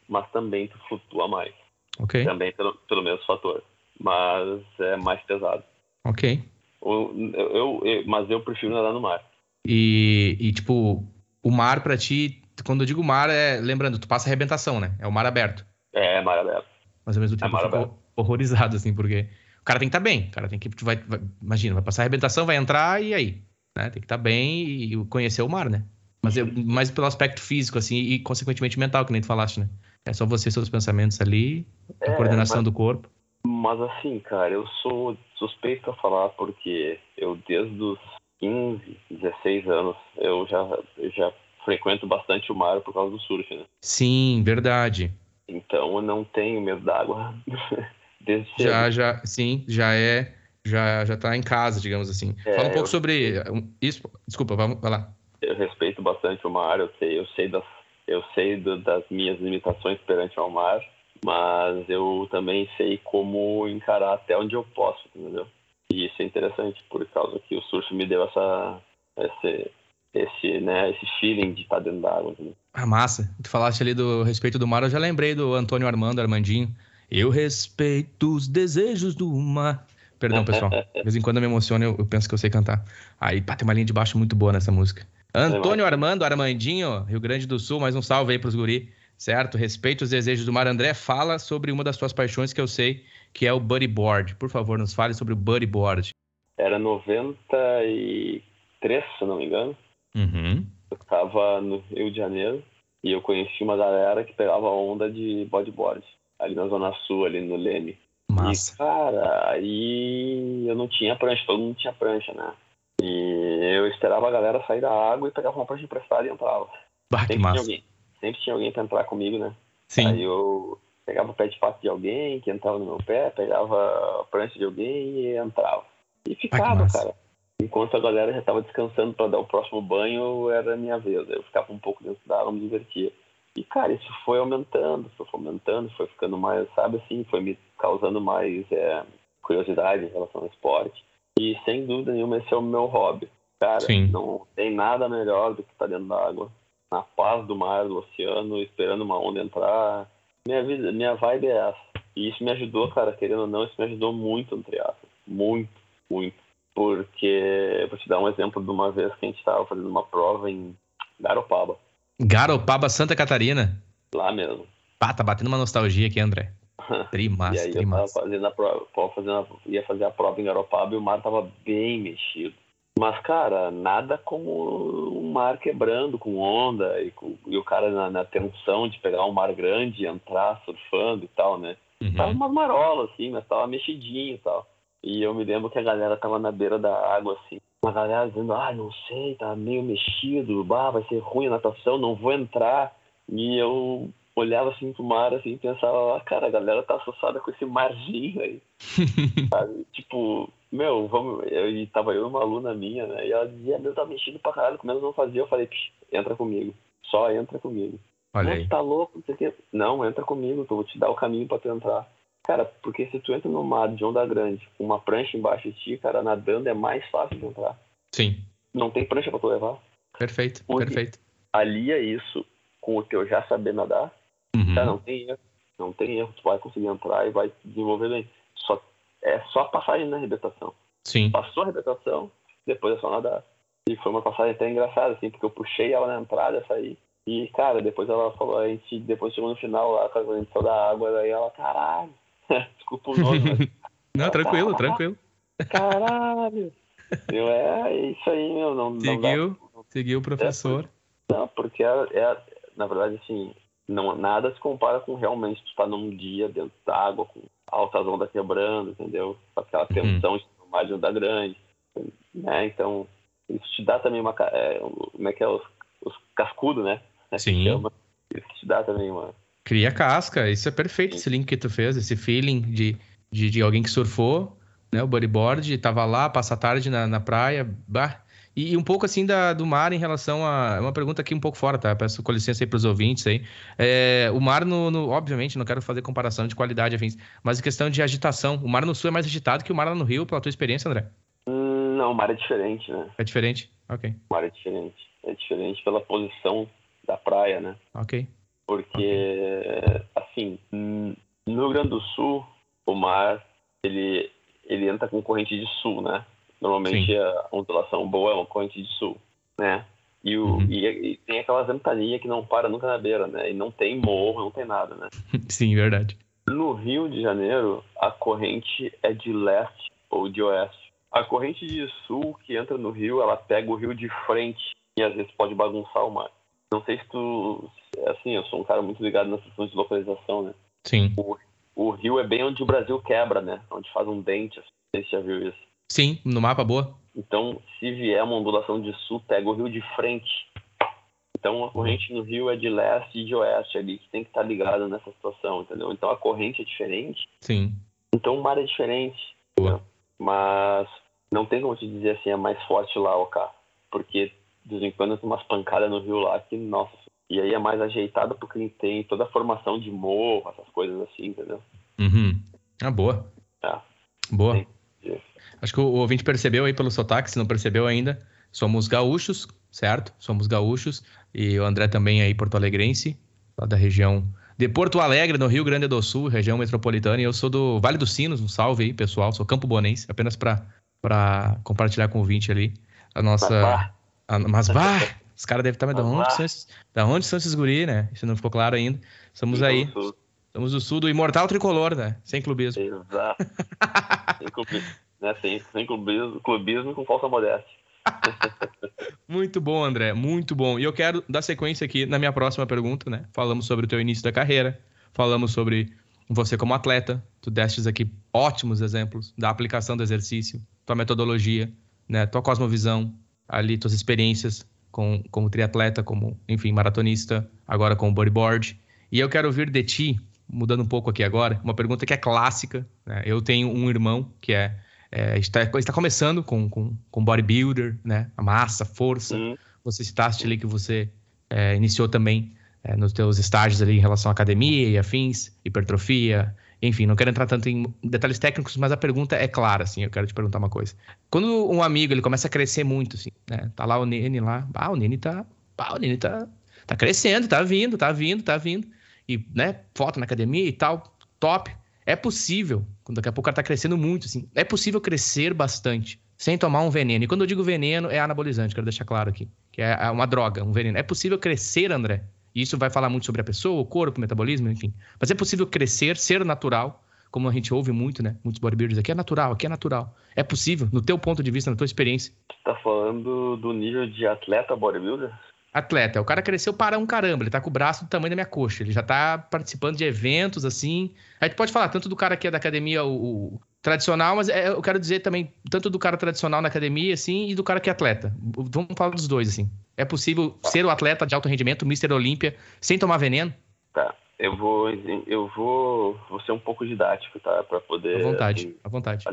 mas também tu flutua mais. Ok. Também pelo, pelo mesmo fator. Mas é mais pesado. Ok. Eu, eu, eu, mas eu prefiro nadar no mar. E, e tipo, o mar para ti, quando eu digo mar, é. Lembrando, tu passa arrebentação, né? É o mar aberto. É, é mar aberto. Mas ao mesmo tempo é eu fico horrorizado, assim, porque o cara tem que estar tá bem. O cara tem que. Vai, vai, imagina, vai passar arrebentação, vai entrar e aí? Né? Tem que estar tá bem e conhecer o mar, né? Mas eu, mais pelo aspecto físico, assim, e consequentemente mental, que nem tu falaste, né? É só você, seus pensamentos ali, a é, coordenação mas, do corpo. Mas assim, cara, eu sou suspeito pra falar porque eu desde os 15, 16 anos, eu já, eu já frequento bastante o mar por causa do surf, né? Sim, verdade. Então eu não tenho medo d'água (laughs) desde cedo. Já, já, sim, já é, já, já tá em casa, digamos assim. É, Fala um pouco sobre isso. Desculpa, vamos, vai lá. Eu respeito bastante o mar, eu sei, eu sei das, eu sei do, das minhas limitações perante ao mar, mas eu também sei como encarar até onde eu posso, entendeu? E isso é interessante, por causa que o surf me deu essa, esse, esse, né, esse feeling de estar dentro da água. Ah, massa. Tu falaste ali do respeito do mar, eu já lembrei do Antônio Armando, Armandinho. Eu respeito os desejos do mar. Perdão, pessoal. (laughs) De vez em quando eu me emociono, eu, eu penso que eu sei cantar. Aí, pá, tem uma linha de baixo muito boa nessa música. Antônio Armando, Armandinho, Rio Grande do Sul, mais um salve aí pros guri, certo? Respeito os desejos do mar. André, fala sobre uma das suas paixões que eu sei que é o bodyboard. Por favor, nos fale sobre o bodyboard. Era 93, se não me engano. Uhum. Eu estava no Rio de Janeiro e eu conheci uma galera que pegava onda de bodyboard. Ali na Zona Sul, ali no Leme. Massa. E, cara, aí eu não tinha prancha, todo mundo tinha prancha, né? E eu esperava a galera sair da água e pegava uma prancha emprestada e entrava. Bah, sempre. Tinha alguém, sempre tinha alguém pra entrar comigo, né? Sim. Aí eu pegava o pé de pato de alguém que entrava no meu pé, pegava a prancha de alguém e entrava. E ficava, cara. Enquanto a galera já estava descansando para dar o próximo banho, era a minha vez. Eu ficava um pouco dentro da água, me divertia. E, cara, isso foi aumentando, foi aumentando, foi ficando mais, sabe assim, foi me causando mais é, curiosidade em relação ao esporte. E, sem dúvida nenhuma, esse é o meu hobby. Cara, Sim. não tem nada melhor do que estar tá dentro da água, na paz do mar, do oceano, esperando uma onda entrar, minha vida, minha vibe é essa. E isso me ajudou, cara, querendo ou não, isso me ajudou muito no triatlo. Muito, muito. Porque, vou te dar um exemplo de uma vez que a gente estava fazendo uma prova em Garopaba. Garopaba, Santa Catarina? Lá mesmo. Pá, tá batendo uma nostalgia aqui, André. (laughs) Trimassa, e aí trimassa. eu tava fazendo a prova, fazendo a, ia fazer a prova em Garopaba e o mar tava bem mexido. Mas, cara, nada como um mar quebrando com onda e, com, e o cara na, na, tensão de pegar um mar grande e entrar surfando e tal, né? Uhum. Tava umas marolas, assim, mas tava mexidinho e tal. E eu me lembro que a galera tava na beira da água, assim. Uma galera dizendo, ah, não sei, tá meio mexido, bah, vai ser ruim a natação, não vou entrar. E eu olhava assim pro mar assim e pensava, ah, cara, a galera tá associada com esse marzinho aí. (laughs) sabe? Tipo, meu, vamos. Eu, e tava eu e uma aluna minha, né? E ela dizia, meu, tá mexido pra caralho, como não fazia, eu falei, entra comigo. Só entra comigo. Olha aí. tá louco, não sei o quê. Não, entra comigo, eu vou te dar o caminho pra tu entrar. Cara, porque se tu entra no mar de onda grande, com uma prancha embaixo de ti, cara, nadando é mais fácil de entrar. Sim. Não tem prancha pra tu levar. Perfeito, perfeito. Alia isso com o teu já saber nadar. Uhum. Cara, não tem erro. Não tem erro. Tu vai conseguir entrar e vai desenvolver bem. Só, é só passagem na arrebentação. Sim. Passou a arrebentação, depois é só nadar. E foi uma passagem até engraçada, assim, porque eu puxei ela na entrada, saí. E, cara, depois ela falou, a gente, depois chegou no final lá, quando a gente saiu da água, daí ela, caralho. (laughs) Desculpa o nome, mas... (laughs) Não, tranquilo, tranquilo. Caralho. Eu, é, é isso aí, meu. Não, seguiu, não dá, seguiu o professor. É, não, porque é, é, na verdade, assim, não, nada se compara com realmente tu estar num dia dentro da água, com altas ondas quebrando, entendeu? Com aquela Uhum. tensão de tomar de onda grande, né? Então, isso te dá também uma... É, como é que é? Os, os cascudos, né? É Sim. Isso te dá também uma... Cria casca, isso é perfeito, esse link que tu fez, esse feeling de, de, de alguém que surfou, né? O bodyboard, tava lá, passa a tarde na, na praia, bah. E, e um pouco assim da, do mar em relação a. é Uma pergunta aqui um pouco fora, tá? Peço com licença aí pros ouvintes aí. É, o mar, no, no- obviamente, não quero fazer comparação de qualidade, afins, mas em questão de agitação, o mar no sul é mais agitado que o mar lá no Rio, pela tua experiência, André? Hum, não, o mar é diferente, né? É diferente? Ok, O mar é diferente. É diferente pela posição da praia, né? ok. Porque, assim, hum, no Rio Grande do Sul, o mar, ele, ele entra com corrente de sul, né? Normalmente Sim. a ondulação boa é uma corrente de sul, né? E, o, Uhum. e, e tem aquelas ventanias que não para nunca na beira, né? E não tem morro, não tem nada, né? (laughs) Sim, verdade. No Rio de Janeiro, a corrente é de leste ou de oeste. A corrente de sul que entra no rio, ela pega o rio de frente e às vezes pode bagunçar o mar. Não sei se tu. Assim, eu sou um cara muito ligado nessas questões de localização, né? Sim. O rio é bem onde o Brasil quebra, né? Onde faz um dente. assim. Não sei se você já viu isso. Sim, no mapa boa. Então, se vier uma ondulação de sul, pega o rio de frente. Então, a corrente no rio é de leste e de oeste ali, que tem que estar ligado nessa situação, entendeu? Então, a corrente é diferente. Sim. Então, o mar é diferente. Boa. né? Mas não tem como te dizer assim, é mais forte lá, ok? Porque de vez em quando tem umas pancadas no rio lá que, nossa. E aí é mais ajeitado porque tem toda a formação de morro, essas coisas assim, entendeu? Uhum. Ah, boa. Tá. Boa. Sim. Acho que o ouvinte percebeu aí pelo sotaque, se não percebeu ainda. Somos gaúchos, certo? Somos gaúchos. E o André também aí, porto-alegrense, lá da região de Porto Alegre, no Rio Grande do Sul, região metropolitana. E eu sou do Vale dos Sinos, um salve aí, pessoal. Sou Campo Bonense, apenas para compartilhar com o ouvinte ali a nossa. Mas, bah, a- mas, bah, (laughs) os caras devem estar, mas da Mas, onde, bah. são esses, da onde são esses guri, né? Isso não ficou claro ainda. Estamos aí, estamos do sul do imortal tricolor, né? Sem clubismo. Exato. (laughs) sem, clubi, né? sem, sem clubismo, clubismo e com falsa modéstia. (laughs) Muito bom, André, muito bom. E eu quero dar sequência aqui na minha próxima pergunta, né? Falamos sobre o teu início da carreira, falamos sobre você como atleta, tu destes aqui ótimos exemplos da aplicação do exercício, tua metodologia, né? Tua cosmovisão, ali tuas experiências com, como triatleta, como, enfim, maratonista, agora com o bodyboard. E eu quero ouvir de ti, mudando um pouco aqui agora, uma pergunta que é clássica, né? Eu tenho um irmão que é é, está, está começando com, com, com bodybuilder, né? A massa, força. Hum, Você citaste ali que você é, iniciou também é, nos teus estágios ali em relação à academia e afins, hipertrofia, enfim, não quero entrar tanto em detalhes técnicos, mas a pergunta é clara, assim, eu quero te perguntar uma coisa. Quando um amigo, ele começa a crescer muito, assim, né? Tá lá o Nene lá, ah, o Nene tá, ah, o Nene tá, tá crescendo, tá vindo, tá vindo, tá vindo, e, né, foto na academia e tal, top. É possível, quando daqui a pouco o cara tá crescendo muito, assim, é possível crescer bastante sem tomar um veneno. E quando eu digo veneno, é anabolizante, quero deixar claro aqui, que é uma droga, um veneno. É possível crescer, André. E isso vai falar muito sobre a pessoa, o corpo, o metabolismo, enfim. Mas é possível crescer, ser natural, como a gente ouve muito, né? Muitos bodybuilders aqui é natural, aqui é natural. É possível, no teu ponto de vista, na tua experiência. tá falando do nível de atleta bodybuilder? Atleta, o cara cresceu para um caramba, ele tá com o braço do tamanho da minha coxa, ele já tá participando de eventos assim. A gente pode falar tanto do cara que é da academia, o, o tradicional, mas é, eu quero dizer também tanto do cara tradicional na academia, assim, e do cara que é atleta. Vamos falar dos dois, assim. É possível ser o atleta de alto rendimento, Mr. Olímpia, sem tomar veneno? Tá. Eu vou, eu vou, vou ser um pouco didático, tá? Para poder. À vontade, assim, à vontade.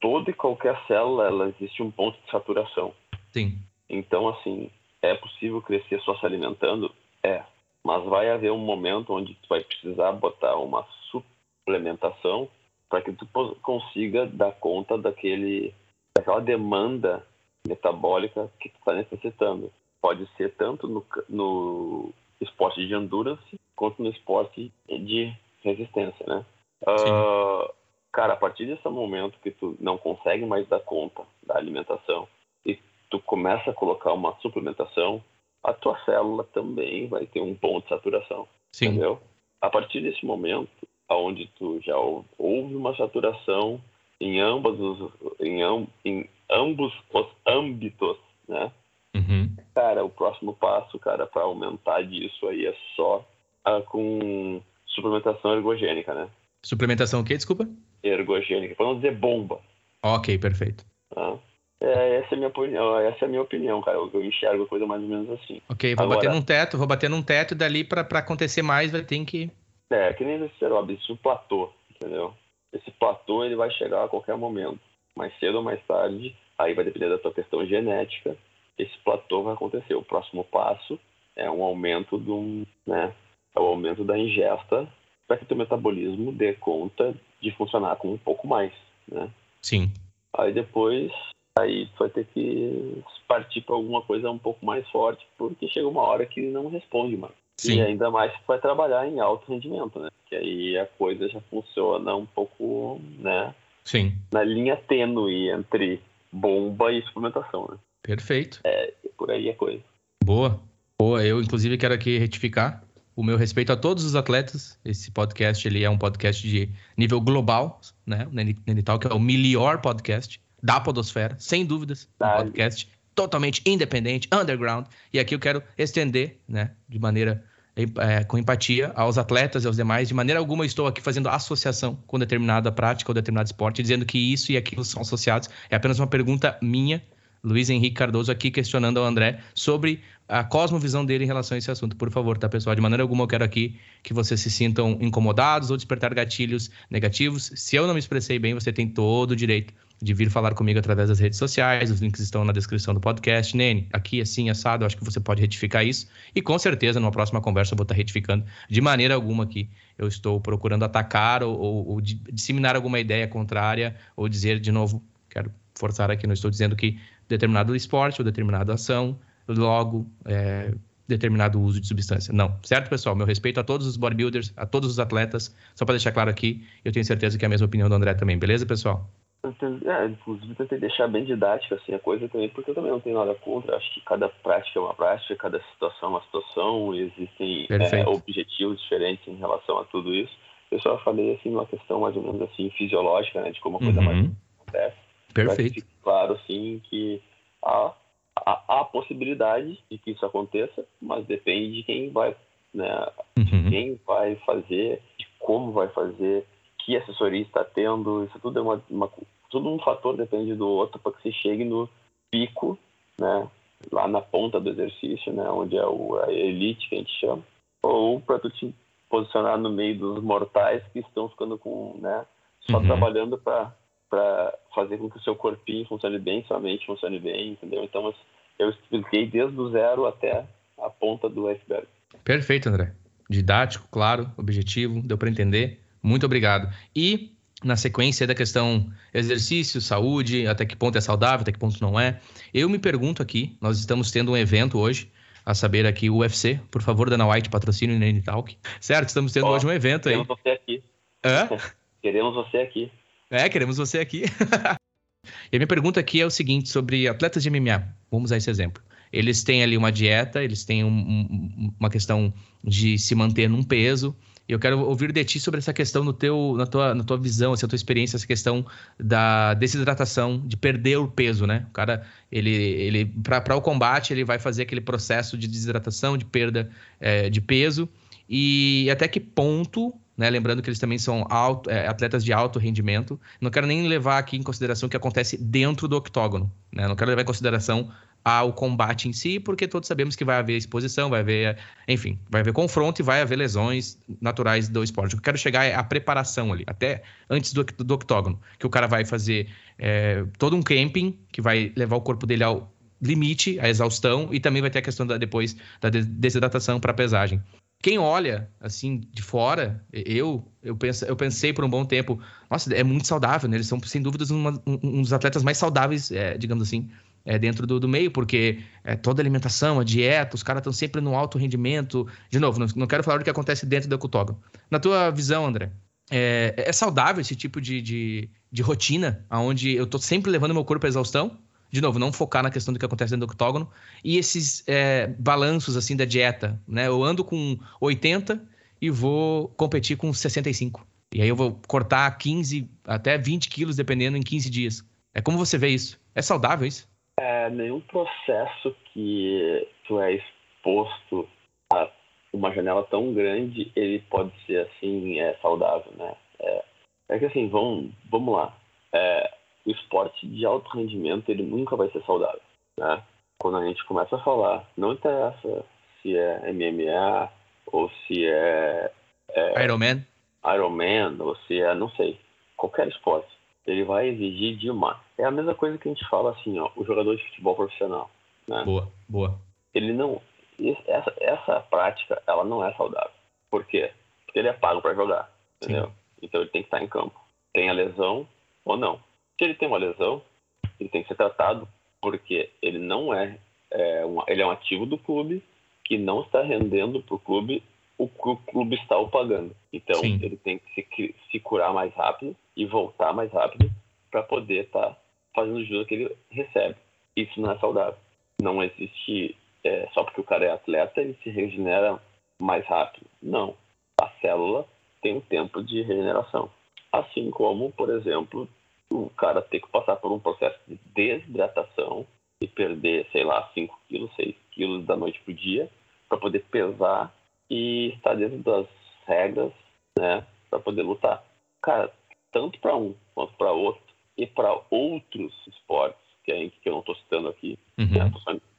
Toda e qualquer célula, ela existe um ponto de saturação. Sim. Então, assim, é possível crescer só se alimentando? É. Mas vai haver um momento onde tu vai precisar botar uma suplementação para que tu consiga dar conta daquele, daquela demanda metabólica que tu está necessitando. Pode ser tanto no, no esporte de endurance quanto no esporte de resistência, né? Uh, cara, a partir desse momento que tu não consegue mais dar conta da alimentação tu começa a colocar uma suplementação, a tua célula também vai ter um ponto de saturação, Sim. entendeu? A partir desse momento, aonde tu já houve uma saturação em ambos os, em, em ambos os âmbitos, né? Uhum. Cara, o próximo passo, cara, para aumentar disso aí é só ah, com suplementação ergogênica, né? Suplementação o quê, desculpa? Ergogênica, para não dizer bomba. Ok, perfeito. Ah. É, essa é a minha opinião, essa é a minha opinião, cara. Eu, enxergo a coisa mais ou menos assim. Ok, vou Agora, bater num teto, vou bater num teto e dali para acontecer mais vai ter que. É, que nem esse óbvio, isso é um platô, entendeu? Esse platô ele vai chegar a qualquer momento, mais cedo ou mais tarde. Aí vai depender da tua questão genética. Esse platô vai acontecer. O próximo passo é um aumento do, né, é o aumento da ingesta para que teu metabolismo dê conta de funcionar com um pouco mais, né? Sim. Aí depois aí tu vai ter que partir para alguma coisa um pouco mais forte, porque chega uma hora que não responde mais. Sim. E ainda mais tu vai trabalhar em alto rendimento, né? Que aí a coisa já funciona um pouco, né? Sim. Na linha tênue entre bomba e suplementação, né? Perfeito. É, por aí a coisa. Boa. Boa. Eu, inclusive, quero aqui retificar o meu respeito a todos os atletas. Esse podcast ele é um podcast de nível global, né? O Nenital, que é o melhor podcast da Podosfera, sem dúvidas. Um podcast totalmente independente, underground. E aqui eu quero estender, né, de maneira é, com empatia aos atletas e aos demais. De maneira alguma, eu estou aqui fazendo associação com determinada prática ou determinado esporte, dizendo que isso e aquilo são associados. É apenas uma pergunta minha, Luiz Henrique Cardoso, aqui questionando ao André sobre a cosmovisão dele em relação a esse assunto. Por favor, tá, pessoal? De maneira alguma, eu quero aqui que vocês se sintam incomodados ou despertar gatilhos negativos. Se eu não me expressei bem, você tem todo o direito de vir falar comigo através das redes sociais. Os links estão na descrição do podcast. Nene, aqui assim, assado, acho que você pode retificar isso. E com certeza, numa próxima conversa, eu vou estar retificando. De maneira alguma aqui, eu estou procurando atacar ou, ou, ou disseminar alguma ideia contrária ou dizer, de novo, quero forçar aqui, não estou dizendo que determinado esporte ou determinada ação, logo, é, determinado uso de substância. Não, certo, pessoal? Meu respeito a todos os bodybuilders, a todos os atletas. Só para deixar claro aqui, eu tenho certeza que é a mesma opinião do André também, beleza, pessoal? É, inclusive tentei deixar bem didática assim, a coisa também, porque eu também não tenho nada contra. Acho que cada prática é uma prática, cada situação é uma situação, existem é, objetivos diferentes em relação a tudo isso. Eu só falei assim uma questão mais ou menos assim fisiológica, né, de como a coisa uhum. mais acontece. Perfeito. claro assim que há, há, há, a possibilidade de que isso aconteça, mas depende de quem vai, né, uhum. de quem vai fazer, de como vai fazer que assessoria está tendo, isso tudo é uma, uma tudo um fator depende do outro para que se chegue no pico, né, lá na ponta do exercício, né, onde é o, a elite que a gente chama, ou para tu te posicionar no meio dos mortais que estão ficando com, né, só uhum. trabalhando para para fazer com que o seu corpinho funcione bem, sua mente funcione bem, entendeu? Então eu expliquei desde o zero até a ponta do iceberg. Perfeito, André. Didático, claro, objetivo, deu para entender. Muito obrigado. E na sequência da questão exercício, saúde, até que ponto é saudável, até que ponto não é. Eu me pergunto aqui, nós estamos tendo um evento hoje, a saber aqui o UFC, por favor, Dana White, patrocínio e Nene Talk. Certo, estamos tendo oh, hoje um evento aí. Queremos você aqui. Hã? (laughs) Queremos você aqui. É, queremos você aqui. (laughs) e a minha pergunta aqui é o seguinte, sobre atletas de MMA. Vamos usar esse exemplo. Eles têm ali uma dieta, eles têm um, um, uma questão de se manter num peso, eu quero ouvir de ti sobre essa questão no teu, na, tua, na tua visão, essa tua experiência, essa questão da desidratação, de perder o peso, né? O cara, ele, ele para o combate, ele vai fazer aquele processo de desidratação, de perda é, de peso. E até que ponto, né? Lembrando que eles também são alto, é, atletas de alto rendimento. Não quero nem levar aqui em consideração o que acontece dentro do octógono, né? Não quero levar em consideração ao combate em si, porque todos sabemos que vai haver exposição, vai haver, enfim, vai haver confronto e vai haver lesões naturais do esporte. O que eu quero chegar é a preparação ali, até antes do, do octógono, que o cara vai fazer é, todo um camping que vai levar o corpo dele ao limite, a exaustão, e também vai ter a questão da, depois da desidratação para pesagem. Quem olha assim de fora, eu eu, penso, eu pensei por um bom tempo, nossa, é muito saudável, né? Eles são sem dúvidas uma, um, um dos atletas mais saudáveis, é, digamos assim, é, dentro do, do, meio, porque é, toda a alimentação, a dieta, os caras estão sempre no alto rendimento. De novo, não, não, quero falar do que acontece dentro do ecutógono. Na tua visão, André, é, é saudável esse tipo de, de, de rotina, onde eu estou sempre levando meu corpo à exaustão? de novo, não focar na questão do que acontece dentro do octógono. E esses é, balanços, assim, da dieta, né? Eu ando com 80 e vou competir com 65. E aí eu vou cortar 15 até 20 quilos, dependendo, em 15 dias. É como você vê isso? É saudável isso? É, nenhum processo que tu é exposto a uma janela tão grande, ele pode ser, assim, é, saudável, né? É, é que, assim, vamos, vamos lá. É, o esporte de alto rendimento ele nunca vai ser saudável, né? Quando a gente começa a falar, não interessa se é MMA ou se é, é Ironman, Ironman ou se é não sei, qualquer esporte, ele vai exigir demais. É a mesma coisa que a gente fala assim, ó, o jogador de futebol profissional, né? Boa, boa. Ele não essa, essa prática ela não é saudável. Por quê? Porque ele é pago para jogar, entendeu? Sim. Então ele tem que estar em campo. Tem a lesão ou não. Se ele tem uma lesão, ele tem que ser tratado porque ele não é, é um, ele é um ativo do clube que não está rendendo para o clube o que o clube está o pagando. Então Sim. ele tem que se, se, curar mais rápido e voltar mais rápido para poder estar tá fazendo o jus que ele recebe. Isso não é saudável. Não existe é, só porque o cara é atleta ele se regenera mais rápido. Não. A célula tem um tempo de regeneração. Assim como, por exemplo, o cara ter que passar por um processo de desidratação e perder, sei lá, 5 quilos, 6 quilos da noite pro dia, para poder pesar e estar dentro das regras, né, para poder lutar. Cara, tanto para um quanto para outro e para outros esportes, que, é, que eu não estou citando aqui, uhum. né,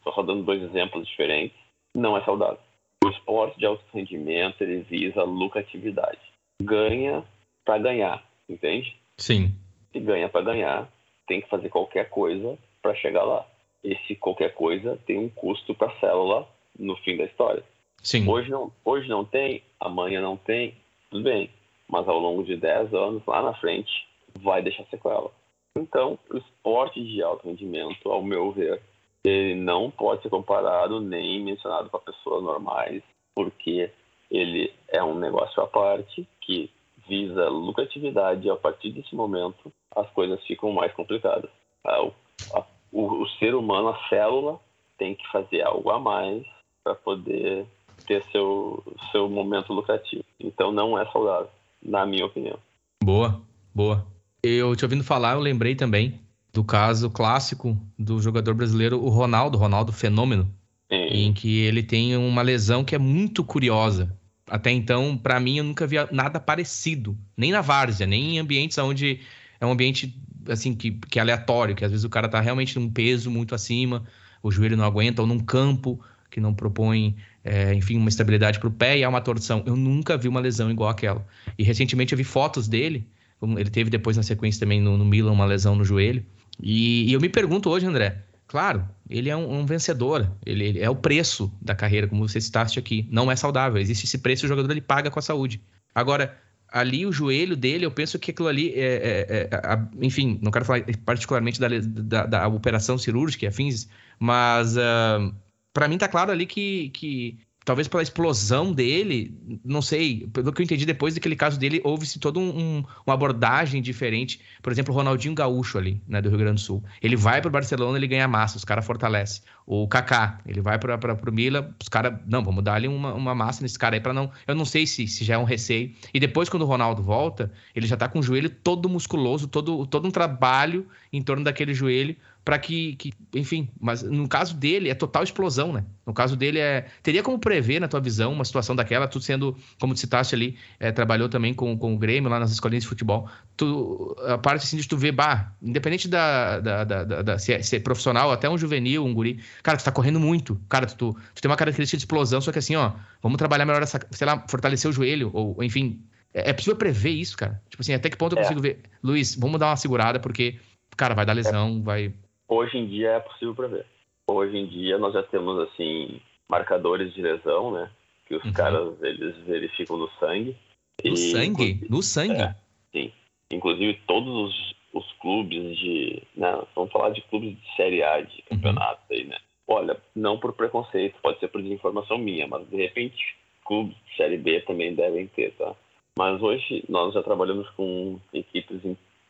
só, só dando dois exemplos diferentes, não é saudável. O esporte de alto rendimento, ele visa lucratividade. Ganha para ganhar, entende? Sim se ganha para ganhar, tem que fazer qualquer coisa para chegar lá. Esse qualquer coisa tem um custo para a célula no fim da história. Sim. Hoje não, hoje não tem, amanhã não tem, tudo bem. Mas ao longo de 10 anos, lá na frente, vai deixar sequela. Então, o esporte de alto rendimento, ao meu ver, ele não pode ser comparado nem mencionado para pessoas normais, porque ele é um negócio à parte que visa lucratividade e a partir desse momento as coisas ficam mais complicadas. Ah, o, a, o, o ser humano, a célula, tem que fazer algo a mais para poder ter seu, seu momento lucrativo. Então não é saudável, na minha opinião. Boa, boa. Eu te ouvindo falar, eu lembrei também do caso clássico do jogador brasileiro, o Ronaldo, Ronaldo Fenômeno, Sim. em que ele tem uma lesão que é muito curiosa. Até então, para mim, eu nunca vi nada parecido, nem na várzea, nem em ambientes onde é um ambiente assim que, que é aleatório, que às vezes o cara tá realmente num peso muito acima, o joelho não aguenta, ou num campo que não propõe, é, enfim, uma estabilidade para o pé e há uma torção. Eu nunca vi uma lesão igual aquela. E recentemente eu vi fotos dele, ele teve depois na sequência também no, no Milan uma lesão no joelho. E, e, eu me pergunto hoje, André, claro, ele é um, um vencedor, ele, ele, é o preço da carreira, como você citaste aqui. Não é saudável, existe esse preço e o jogador ele paga com a saúde. Agora, ali o joelho dele, eu penso que aquilo ali é, é, é enfim, não quero falar particularmente da, da, da operação cirúrgica, afins, mas uh, ah, para mim tá claro ali que, que talvez pela explosão dele, não sei, pelo que eu entendi depois daquele caso dele, houve-se toda um, um, uma abordagem diferente. Por exemplo, o Ronaldinho Gaúcho ali, né, do Rio Grande do Sul. Ele vai pro Barcelona, ele ganha massa, os caras fortalecem. O Kaká, ele vai para pro Milan, os caras, não, vamos dar ali uma, uma massa nesse cara aí para não, eu não sei se, se já é um receio. E depois quando o Ronaldo volta, ele já tá com o joelho todo musculoso, todo, todo um trabalho em torno daquele joelho para que, que, enfim, mas no caso dele é total explosão, né? No caso dele é. Teria como prever, na tua visão, uma situação daquela, tu sendo, como tu citaste ali, é, trabalhou também com, com o Grêmio lá nas escolinhas de futebol. Tu, a parte assim de tu ver, bah, independente da, da, da, da, se, é, se, é, profissional, até um juvenil, um guri, cara, tu tá correndo muito. Cara, tu, tu, tu tem uma característica de explosão, só que assim, ó, vamos trabalhar melhor essa, sei lá, fortalecer o joelho, ou enfim. É, é possível prever isso, cara? Tipo assim, até que ponto eu é. consigo ver? Luiz, vamos dar uma segurada, porque, cara, vai dar lesão, vai Hoje em dia é possível prever. Hoje em dia nós já temos assim marcadores de lesão, né? Que os uhum. caras eles verificam no sangue. No e, sangue? No sangue? É, sim. Inclusive todos os, os clubes de, né? Vamos falar de clubes de série A de uhum. campeonato uhum. aí, né? Olha, não por preconceito, pode ser por desinformação minha, mas de repente clubes de série B também devem ter, tá? Mas hoje nós já trabalhamos com equipes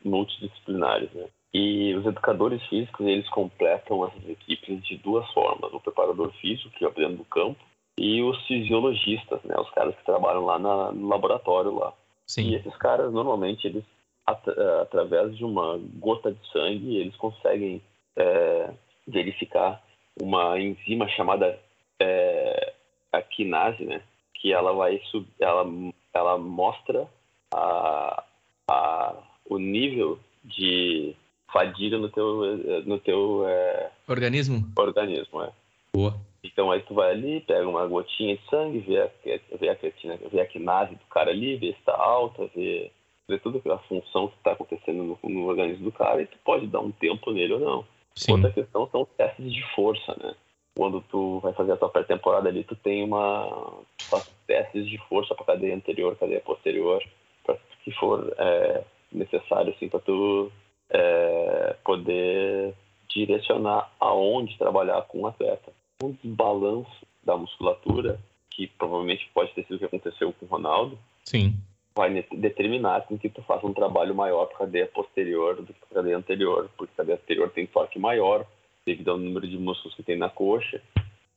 multidisciplinares, né? E os educadores físicos, eles completam essas equipes de duas formas. O preparador físico, que é dentro do campo, e os fisiologistas, né? Os caras que trabalham lá na, no laboratório lá. Sim. E esses caras, normalmente, eles, at eh, através de uma gota de sangue, eles conseguem é, verificar uma enzima chamada é, a quinase, né? Que ela vai ela, ela mostra a, a, o nível de fadiga no teu, no teu é... organismo. Organismo, é. Boa. Então aí tu vai ali, pega uma gotinha de sangue, vê a, vê a, creatina, vê a quinase do cara ali, vê se está alta, vê, vê tudo a função que está acontecendo no, no, organismo do cara e tu pode dar um tempo nele ou não. Sim. Outra questão são os testes de força, né? Quando tu vai fazer a tua pré-temporada ali, tu tem uma. Tu faz testes de força para cadeia anterior, cadeia posterior, para que for é, necessário, assim, para tu é, poder direcionar aonde trabalhar com o atleta. Um desbalanço da musculatura, que provavelmente pode ter sido o que aconteceu com o Ronaldo, Sim. vai determinar com que tu faça um trabalho maior para a cadeia posterior do que para a cadeia anterior, porque a cadeia anterior tem torque maior devido ao número de músculos que tem na coxa,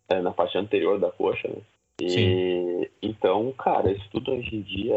é, na parte anterior da coxa, né? E, Sim. então, cara, isso tudo hoje em dia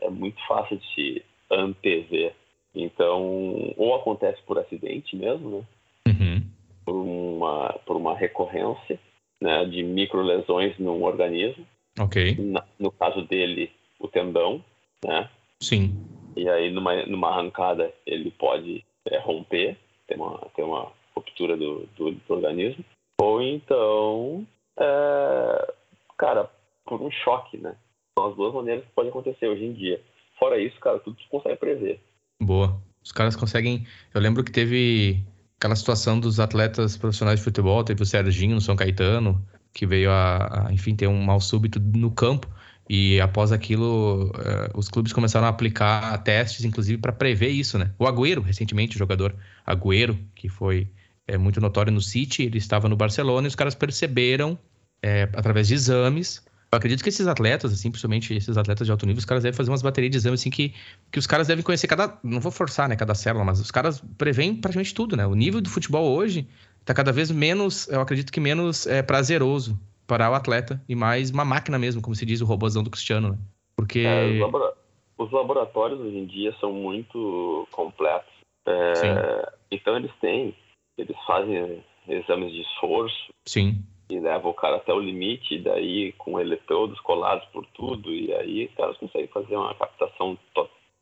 é muito fácil de se antever. Então, ou acontece por acidente mesmo, né? Uhum. Por, uma, por uma recorrência né, de microlesões no organismo. Ok. Na, no caso dele, o tendão, né? Sim. E aí, numa, numa arrancada, ele pode é, romper, ter uma, ter uma ruptura do, do, do organismo. Ou então, é, cara, por um choque, né? São as duas maneiras que pode acontecer hoje em dia. Fora isso, cara, tudo se consegue prever. Boa. Os caras conseguem. Eu lembro que teve aquela situação dos atletas profissionais de futebol, teve o Serginho no São Caetano, que veio a, a enfim, ter um mal súbito no campo. E após aquilo, uh, os clubes começaram a aplicar testes, inclusive, para prever isso, né? O Agüero, recentemente, o jogador Agüero, que foi é, muito notório no City, ele estava no Barcelona e os caras perceberam, é, através de exames, eu acredito que esses atletas, assim, principalmente esses atletas de alto nível, os caras devem fazer umas baterias de exame, assim, que, que os caras devem conhecer cada. Não vou forçar, né, cada célula, mas os caras preveem praticamente tudo, né? O nível do futebol hoje tá cada vez menos, eu acredito que menos é, prazeroso para o atleta e mais uma máquina mesmo, como se diz o robôzão do Cristiano, né? Porque. É, os, labora... os, laboratórios hoje em dia são muito completos. É... Então eles têm, eles fazem exames de esforço. Sim e leva o cara até o limite, e daí com eletrodos colados por tudo, e aí os caras conseguem fazer uma captação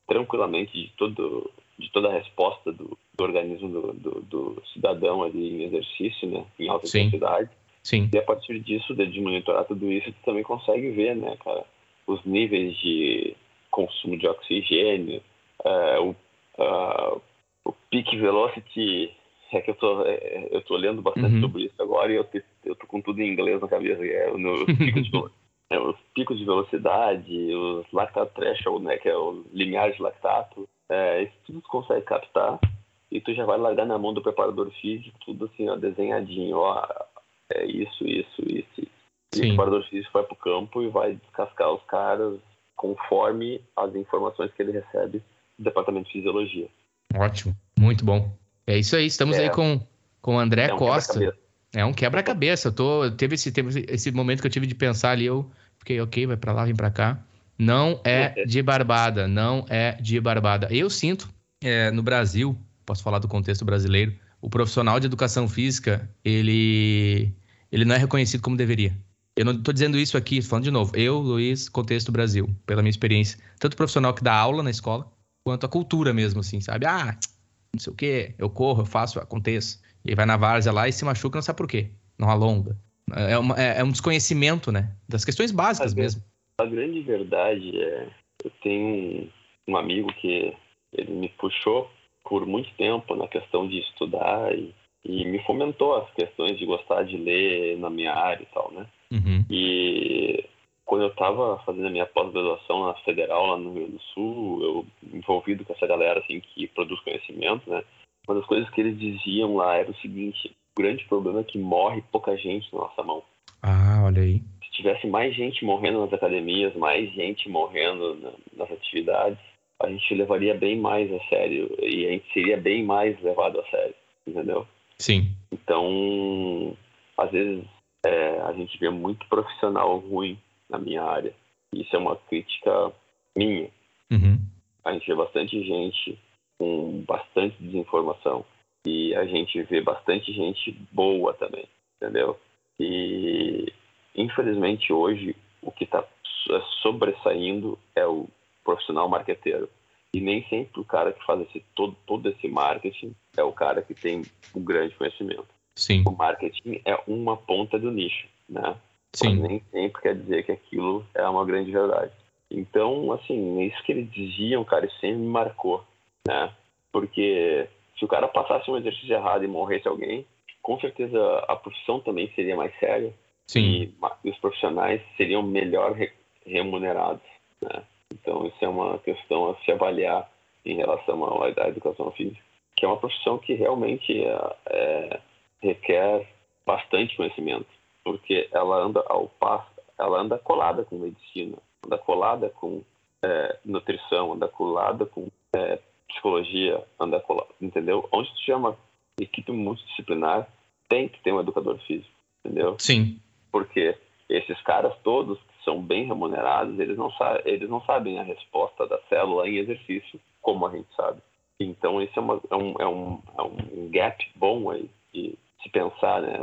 tranquilamente de, todo, de toda a resposta do, do organismo do, do, do, cidadão ali em exercício, né, em alta Sim. intensidade. Sim. E a partir disso, de monitorar tudo isso, tu também consegue ver, né, cara, os níveis de consumo de oxigênio, uh, o, uh, o peak velocity é que eu tô, é, é, eu tô lendo bastante uhum. sobre isso agora e eu, eu tô com tudo em inglês na cabeça. É, (laughs) picos de, é, os picos de velocidade, os lactato threshold, né, que é o limiar de lactato, é, isso tudo tu consegue captar e tu já vai largar na mão do preparador físico tudo assim, ó, desenhadinho, ó, é isso, isso, isso. E o preparador físico vai pro campo e vai descascar os caras conforme as informações que ele recebe do departamento de fisiologia. Ótimo, muito bom. É isso aí, estamos é. aí com, com o André é um Costa. É um quebra-cabeça. Eu tô, teve esse, teve esse momento que eu tive de pensar ali, eu fiquei, ok, vai para lá, vem para cá. Não é de barbada, não é de barbada. Eu sinto, é, no Brasil, posso falar do contexto brasileiro, o profissional de educação física, ele, ele não é reconhecido como deveria. Eu não estou dizendo isso aqui, falando de novo. Eu, Luiz, contexto Brasil, pela minha experiência. Tanto profissional que dá aula na escola, quanto a cultura mesmo, assim, sabe? Ah, não sei o quê, eu corro, eu faço, aconteço. E aí vai na várzea lá e se machuca, não sabe por quê. Não alonga. É, uma, é, é um desconhecimento, né? Das questões básicas a mesmo. A grande verdade é, eu tenho um amigo que ele me puxou por muito tempo na questão de estudar e, e me fomentou as questões de gostar de ler na minha área e tal, né? Uhum. E quando eu estava fazendo a minha pós-graduação na Federal, lá no Rio Grande do Sul, eu envolvido com essa galera assim que produz conhecimento, né? Uma das coisas que eles diziam lá era o seguinte: o grande problema é que morre pouca gente na nossa mão. Ah, olha aí. Se tivesse mais gente morrendo nas academias, mais gente morrendo na, nas atividades, a gente levaria bem mais a sério e a gente seria bem mais levado a sério, entendeu? Sim. Então, às vezes é, a gente vê muito profissional ruim na minha área. Isso é uma crítica minha. Uhum. A gente vê bastante gente com bastante desinformação e a gente vê bastante gente boa também, entendeu? E infelizmente hoje o que está sobressaindo é o profissional marqueteiro. E nem sempre o cara que faz esse, todo, todo esse marketing é o cara que tem um grande conhecimento. Sim. O marketing é uma ponta do nicho, né? Sim. Nem sempre quer dizer que aquilo é uma grande verdade. Então, assim, isso que eles diziam, cara, isso sempre me marcou, né? Porque se o cara passasse um exercício errado e morresse alguém, com certeza a profissão também seria mais séria. Sim. E, e os profissionais seriam melhor remunerados, né? Então, isso é uma questão a se avaliar em relação à educação física, que é uma profissão que realmente é, é, requer bastante conhecimento, porque ela anda ao passo, ela anda colada com medicina, anda colada com é, nutrição, anda colada com é, psicologia, anda colada, entendeu? Onde tu chama equipe multidisciplinar, tem que ter um educador físico, entendeu? Sim. Porque esses caras todos são bem remunerados, eles não, eles não sabem a resposta da célula em exercício, como a gente sabe. Então, isso é, uma, é, um, é, um, é um gap bom aí de se pensar, né?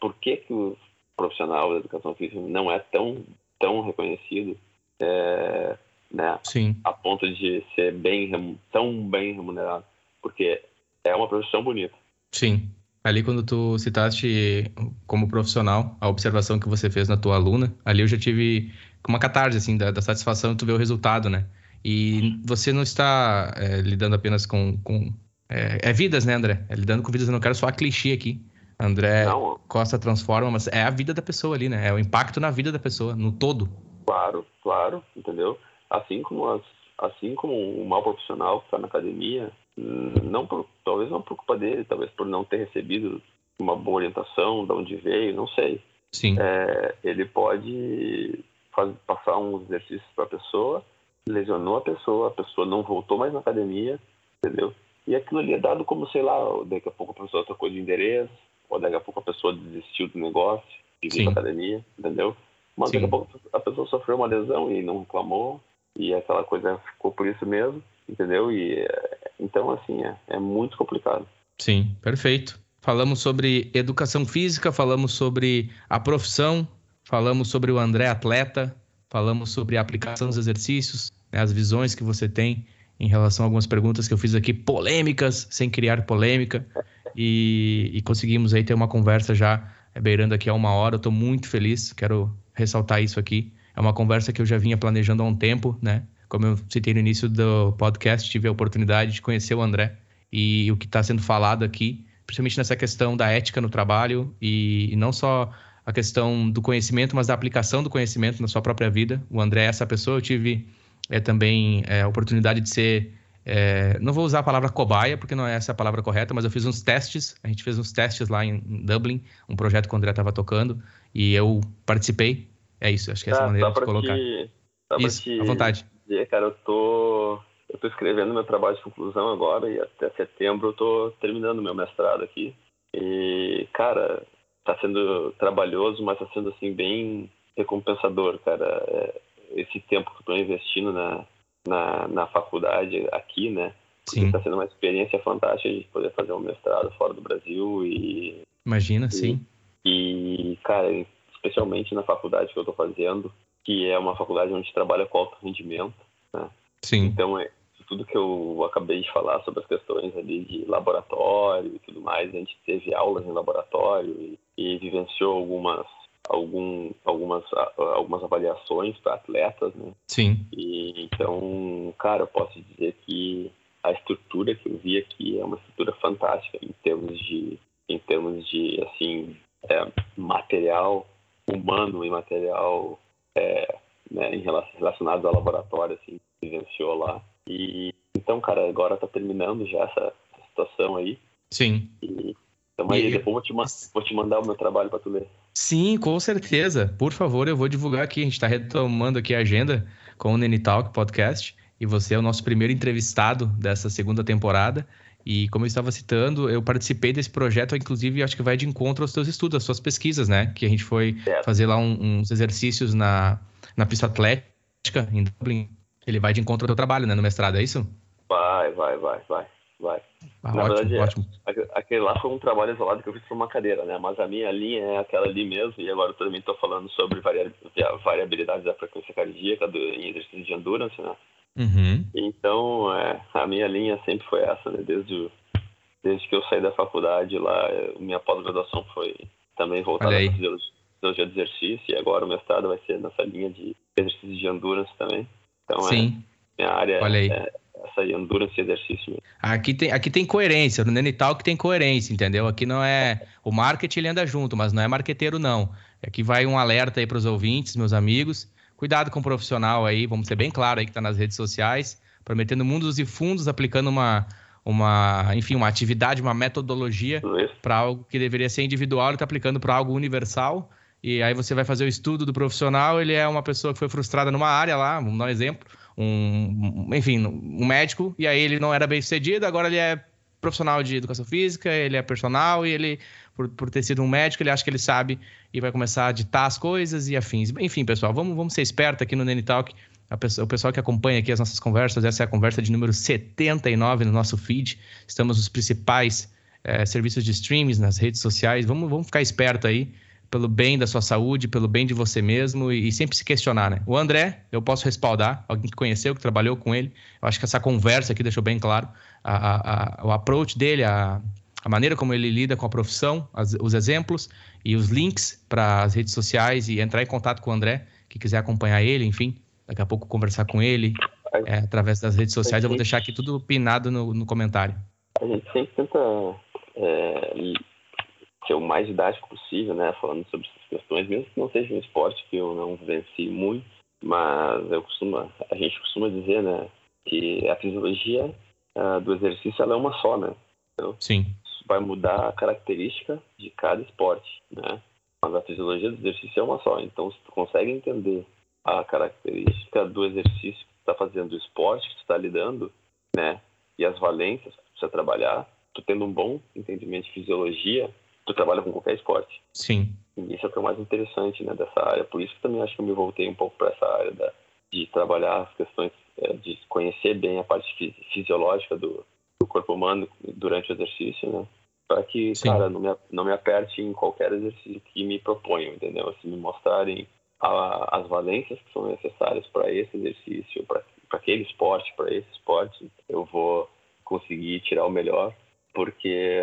Por que, que o profissional da educação física não é tão, tão reconhecido, é, né? Sim. A ponto de ser bem, tão bem remunerado? Porque é uma profissão bonita. Sim. Ali quando tu citaste como profissional a observação que você fez na tua aluna, ali eu já tive uma catarse assim da, da satisfação de tu ver o resultado, né? E você não está é, lidando apenas com, com é, é, vidas, né, André? É lidando com vidas. Eu não quero só clichê aqui. André não. Costa transforma, mas é a vida da pessoa ali, né? É o impacto na vida da pessoa, no todo. Claro, claro, entendeu? Assim como as, assim como um mau profissional que está na academia, não por, talvez não por culpa dele, talvez por não ter recebido uma boa orientação, de onde veio, não sei. Sim. É, ele pode faz, passar uns exercícios para a pessoa, lesionou a pessoa, a pessoa não voltou mais na academia, entendeu? E aquilo ali é dado como, sei lá, daqui a pouco a pessoa trocou de endereço, ou daqui a pouco a pessoa desistiu do negócio, de vir para academia, entendeu? Mas Sim. daqui a pouco a pessoa sofreu uma lesão e não reclamou, e aquela coisa ficou por isso mesmo, entendeu? E então, assim, é, é muito complicado. Sim, perfeito. Falamos sobre educação física, falamos sobre a profissão, falamos sobre o André atleta, falamos sobre a aplicação dos exercícios, né, as visões que você tem em relação a algumas perguntas que eu fiz aqui, polêmicas, sem criar polêmica, e, e conseguimos aí ter uma conversa já beirando aqui a uma hora. Eu estou muito feliz, quero ressaltar isso aqui. É uma conversa que eu já vinha planejando há um tempo, né? Como eu citei no início do podcast, tive a oportunidade de conhecer o André e o que está sendo falado aqui, principalmente nessa questão da ética no trabalho e, e, não só a questão do conhecimento, mas da aplicação do conhecimento na sua própria vida. O André é essa pessoa. Eu tive é, também é, a oportunidade de ser. É, não vou usar a palavra cobaia, porque não é essa a palavra correta, mas eu fiz uns testes. A gente fez uns testes lá em, em Dublin, um projeto que o André estava tocando, e eu participei. É isso, acho que é essa ah, maneira de colocar. Te, isso, te... à vontade dizer, cara, eu tô, eu tô escrevendo meu trabalho de conclusão agora e até setembro eu tô terminando meu mestrado aqui. E, cara, tá sendo trabalhoso, mas tá sendo, assim, bem recompensador, cara. É, esse tempo que tô investindo na, na, na faculdade aqui, né? Sim. Está sendo uma experiência fantástica de poder fazer um mestrado fora do Brasil e... Imagina, e, sim. E, cara, especialmente na faculdade que eu estou fazendo, que é uma faculdade onde trabalha com alto rendimento, né? Sim. Então, é, tudo que eu acabei de falar sobre as questões ali de laboratório e tudo mais, a gente teve aulas em laboratório e, e vivenciou algumas algum, algumas, algumas avaliações para atletas, né? Sim. E, então, cara, eu posso dizer que a estrutura que eu vi aqui é uma estrutura fantástica em termos de, em termos de assim, é, material humano e material é, né, em relação, relacionados ao laboratório, assim, que vivenciou lá. E então, cara, agora tá terminando já essa, essa situação aí. Sim. E, então, aí, e... depois vou te, vou te mandar o meu trabalho para tu ler. Sim, com certeza. Por favor, eu vou divulgar aqui. A gente está retomando aqui a agenda com o Nene Talk Podcast. E você é o nosso primeiro entrevistado dessa segunda temporada. E como eu estava citando, eu participei desse projeto, inclusive acho que vai de encontro aos seus estudos, às suas pesquisas, né? Que a gente foi fazer lá um, uns exercícios na, na pista atlética em Dublin. Ele vai de encontro ao teu trabalho, né? No mestrado, é isso? Vai, vai, vai, vai vai. Ah, Na ótimo, verdade, ótimo. aquele lá foi um trabalho isolado que eu fiz para uma cadeira, né? Mas a minha linha é aquela ali mesmo, e agora eu também estou falando sobre variabilidade da frequência cardíaca do, em exercício de endurance, né? Uhum. Então, é, a minha linha sempre foi essa, né? Desde, o, desde que eu saí da faculdade lá, minha pós-graduação foi também voltada para fisiologia de exercício, e agora o mestrado vai ser nessa linha de exercício de endurance também. Então, Sim. é, minha área Olha aí. é essa endurance e exercício. Aqui tem, aqui tem coerência, no Nenital que tem coerência, entendeu? Aqui não é. O marketing ele anda junto, mas não é marqueteiro, não. Aqui vai um alerta aí para os ouvintes, meus amigos. Cuidado com o profissional aí, vamos ser bem claro aí que está nas redes sociais, prometendo mundos e fundos, aplicando uma, uma, enfim, uma atividade, uma metodologia para algo que deveria ser individual, ele está aplicando para algo universal. E aí você vai fazer o estudo do profissional, ele é uma pessoa que foi frustrada numa área lá, vamos dar um exemplo, um, enfim, um médico, e aí ele não era bem sucedido, agora ele é profissional de educação física, ele é personal e ele, por, por ter sido um médico, ele acha que ele sabe e vai começar a ditar as coisas e afins. Enfim, pessoal, vamos, vamos ser espertos aqui no Nene Talk. Pessoa, o pessoal que acompanha aqui as nossas conversas, essa é a conversa de número 79 no nosso feed. Estamos nos principais é, serviços de streams, nas redes sociais. Vamos, vamos ficar esperto aí pelo bem da sua saúde, pelo bem de você mesmo e, e, sempre se questionar, né? O André, eu posso respaldar, alguém que conheceu, que trabalhou com ele. Eu acho que essa conversa aqui deixou bem claro a, a, a, o approach dele, a, maneira como ele lida com a profissão, as, os exemplos e os links para as redes sociais e entrar em contato com o André, que quiser acompanhar ele, enfim, daqui a pouco conversar com ele é, através das redes sociais. Eu vou deixar aqui tudo pinado no, no comentário. A gente sempre tenta é, ser o mais didático possível, né? Falando sobre essas questões, mesmo que não seja um esporte que eu não venci muito, mas eu costumo, a gente costuma dizer, né, que a fisiologia uh, do exercício ela é uma só, né? Então, Sim. Isso vai mudar a característica de cada esporte, né? Mas a fisiologia do exercício é uma só. Então, se tu consegue entender a característica do exercício que tu está fazendo, do esporte que tu está lidando, né? E as valências que tu precisa trabalhar, tu tendo um bom entendimento de fisiologia, tu trabalha com qualquer esporte. Sim. E isso é o que é mais interessante né, dessa área. Por isso que também acho que eu me voltei um pouco para essa área da, de trabalhar as questões, é, de conhecer bem a parte fisiológica do, do corpo humano durante o exercício, né? Para que, Sim. cara, não me, não me aperte em qualquer exercício que me proponham, entendeu? Se me mostrarem a, as valências que são necessárias para esse exercício, para aquele esporte, para esse esporte, eu vou conseguir tirar o melhor, porque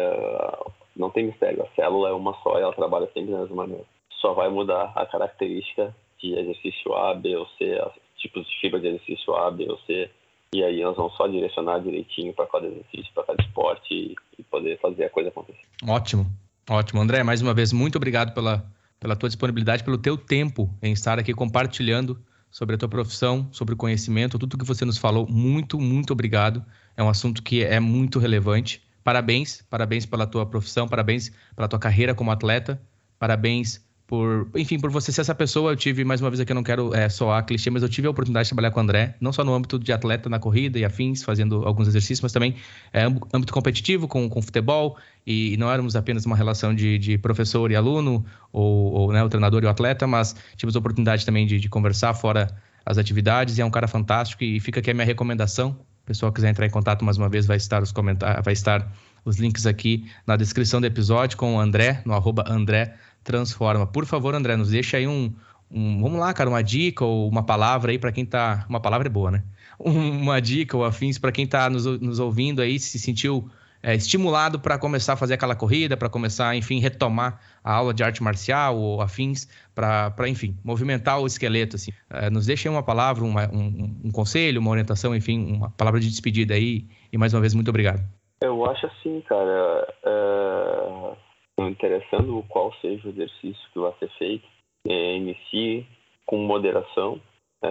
não tem mistério. A célula é uma só e ela trabalha sempre da mesma maneira. Só vai mudar a característica de exercício A, B ou C, tipos de fibra de exercício A, B ou C. E aí nós vamos só direcionar direitinho para cada exercício, para cada esporte e, e poder fazer a coisa acontecer. Ótimo, ótimo. André, mais uma vez, muito obrigado pela, pela tua disponibilidade, pelo teu tempo em estar aqui compartilhando sobre a tua profissão, sobre o conhecimento, tudo que você nos falou. Muito, muito obrigado. É um assunto que é muito relevante. Parabéns, parabéns pela tua profissão, parabéns pela tua carreira como atleta, parabéns por, enfim, por você ser essa pessoa. Eu tive, mais uma vez aqui, eu não quero é, soar clichê, mas eu tive a oportunidade de trabalhar com o André, não só no âmbito de atleta na corrida e afins, fazendo alguns exercícios, mas também é, âmbito competitivo com, com futebol, e, não éramos apenas uma relação de, de professor e aluno, ou, ou né, o treinador e o atleta, mas tivemos a oportunidade também de, de conversar fora as atividades, e é um cara fantástico, e fica aqui a minha recomendação O pessoal quiser entrar em contato mais uma vez, vai estar os comentários, vai estar os links aqui na descrição do episódio com o André, no arroba André Transforma. Por favor, André, nos deixa aí um, um vamos lá, cara, uma dica ou uma palavra aí para quem tá. Uma palavra é boa, né? (laughs) Uma dica ou afins para quem tá nos, nos ouvindo aí, se sentiu é, estimulado para começar a fazer aquela corrida, para começar, enfim, retomar a aula de arte marcial ou afins, para, enfim, movimentar o esqueleto. Assim. É, nos deixe uma palavra, uma, um, um, conselho, uma orientação, enfim, uma palavra de despedida aí. E mais uma vez, muito obrigado. Eu acho assim, cara, é, interessando qual seja o exercício que vai ser feito, é, inicie com moderação, é,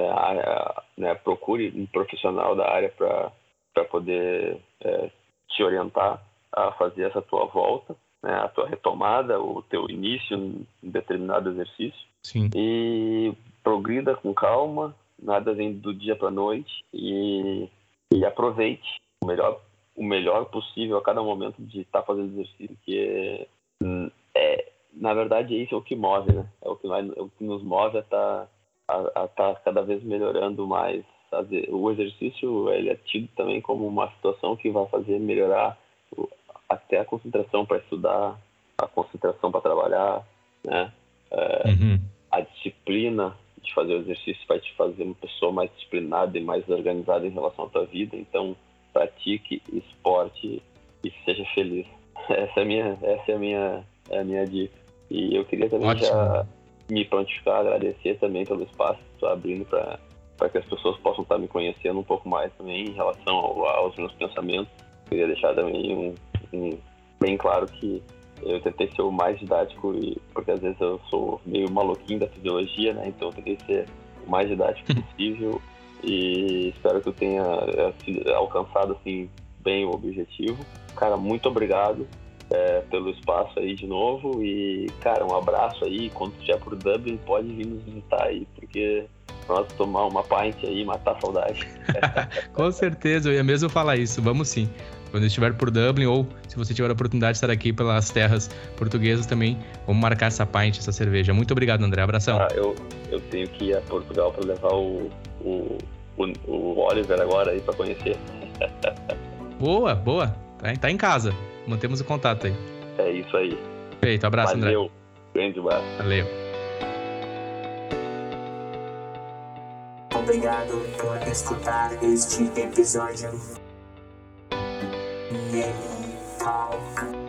né, procure um profissional da área para poder é, te orientar a fazer essa tua volta, né, a tua retomada, o teu início em determinado exercício. Sim. E progrida com calma, nada vem do dia para noite e, e aproveite o melhor o melhor possível a cada momento de estar tá fazendo exercício, que é, é, na verdade isso é o que move, né? É o que, é o que nos move a estar tá, a, a tá cada vez melhorando mais o exercício ele é tido também como uma situação que vai fazer melhorar até a concentração para estudar, a concentração para trabalhar, né? É, uhum. A disciplina de fazer o exercício vai te fazer uma pessoa mais disciplinada e mais organizada em relação à tua vida. Então, pratique esporte e seja feliz. (laughs) Essa é a minha, essa é a minha, é a minha dica. E eu queria também Ótimo. já me prontificar, agradecer também pelo espaço que estou abrindo para para que as pessoas possam estar me conhecendo um pouco mais também em relação ao, aos meus pensamentos. Queria deixar também um, um, bem claro que eu tentei ser o mais didático, e, porque às vezes eu sou meio maluquinho da fisiologia, né? Então eu tentei ser o mais didático (laughs) possível e espero que eu tenha é, alcançado assim bem o objetivo. Cara, muito obrigado é, pelo espaço aí de novo e, cara, um abraço aí. Quando estiver por Dublin, pode vir nos visitar aí, porque nós tomar uma pint aí e matar a saudade. (laughs) Com certeza, eu ia mesmo falar isso. Vamos sim. Quando estiver por Dublin ou se você tiver a oportunidade de estar aqui pelas terras portuguesas também, vamos marcar essa pint, essa cerveja. Muito obrigado, André. Abração. Ah, eu, eu tenho que ir a Portugal para levar o, o, o, o Oliver agora aí para conhecer. (laughs) boa, boa. Tá, tá em casa. Mantemos o contato aí. É isso aí. Feito, abraço, Valeu. André. Grande abraço. Valeu. Obrigado por escutar este episódio. Talk.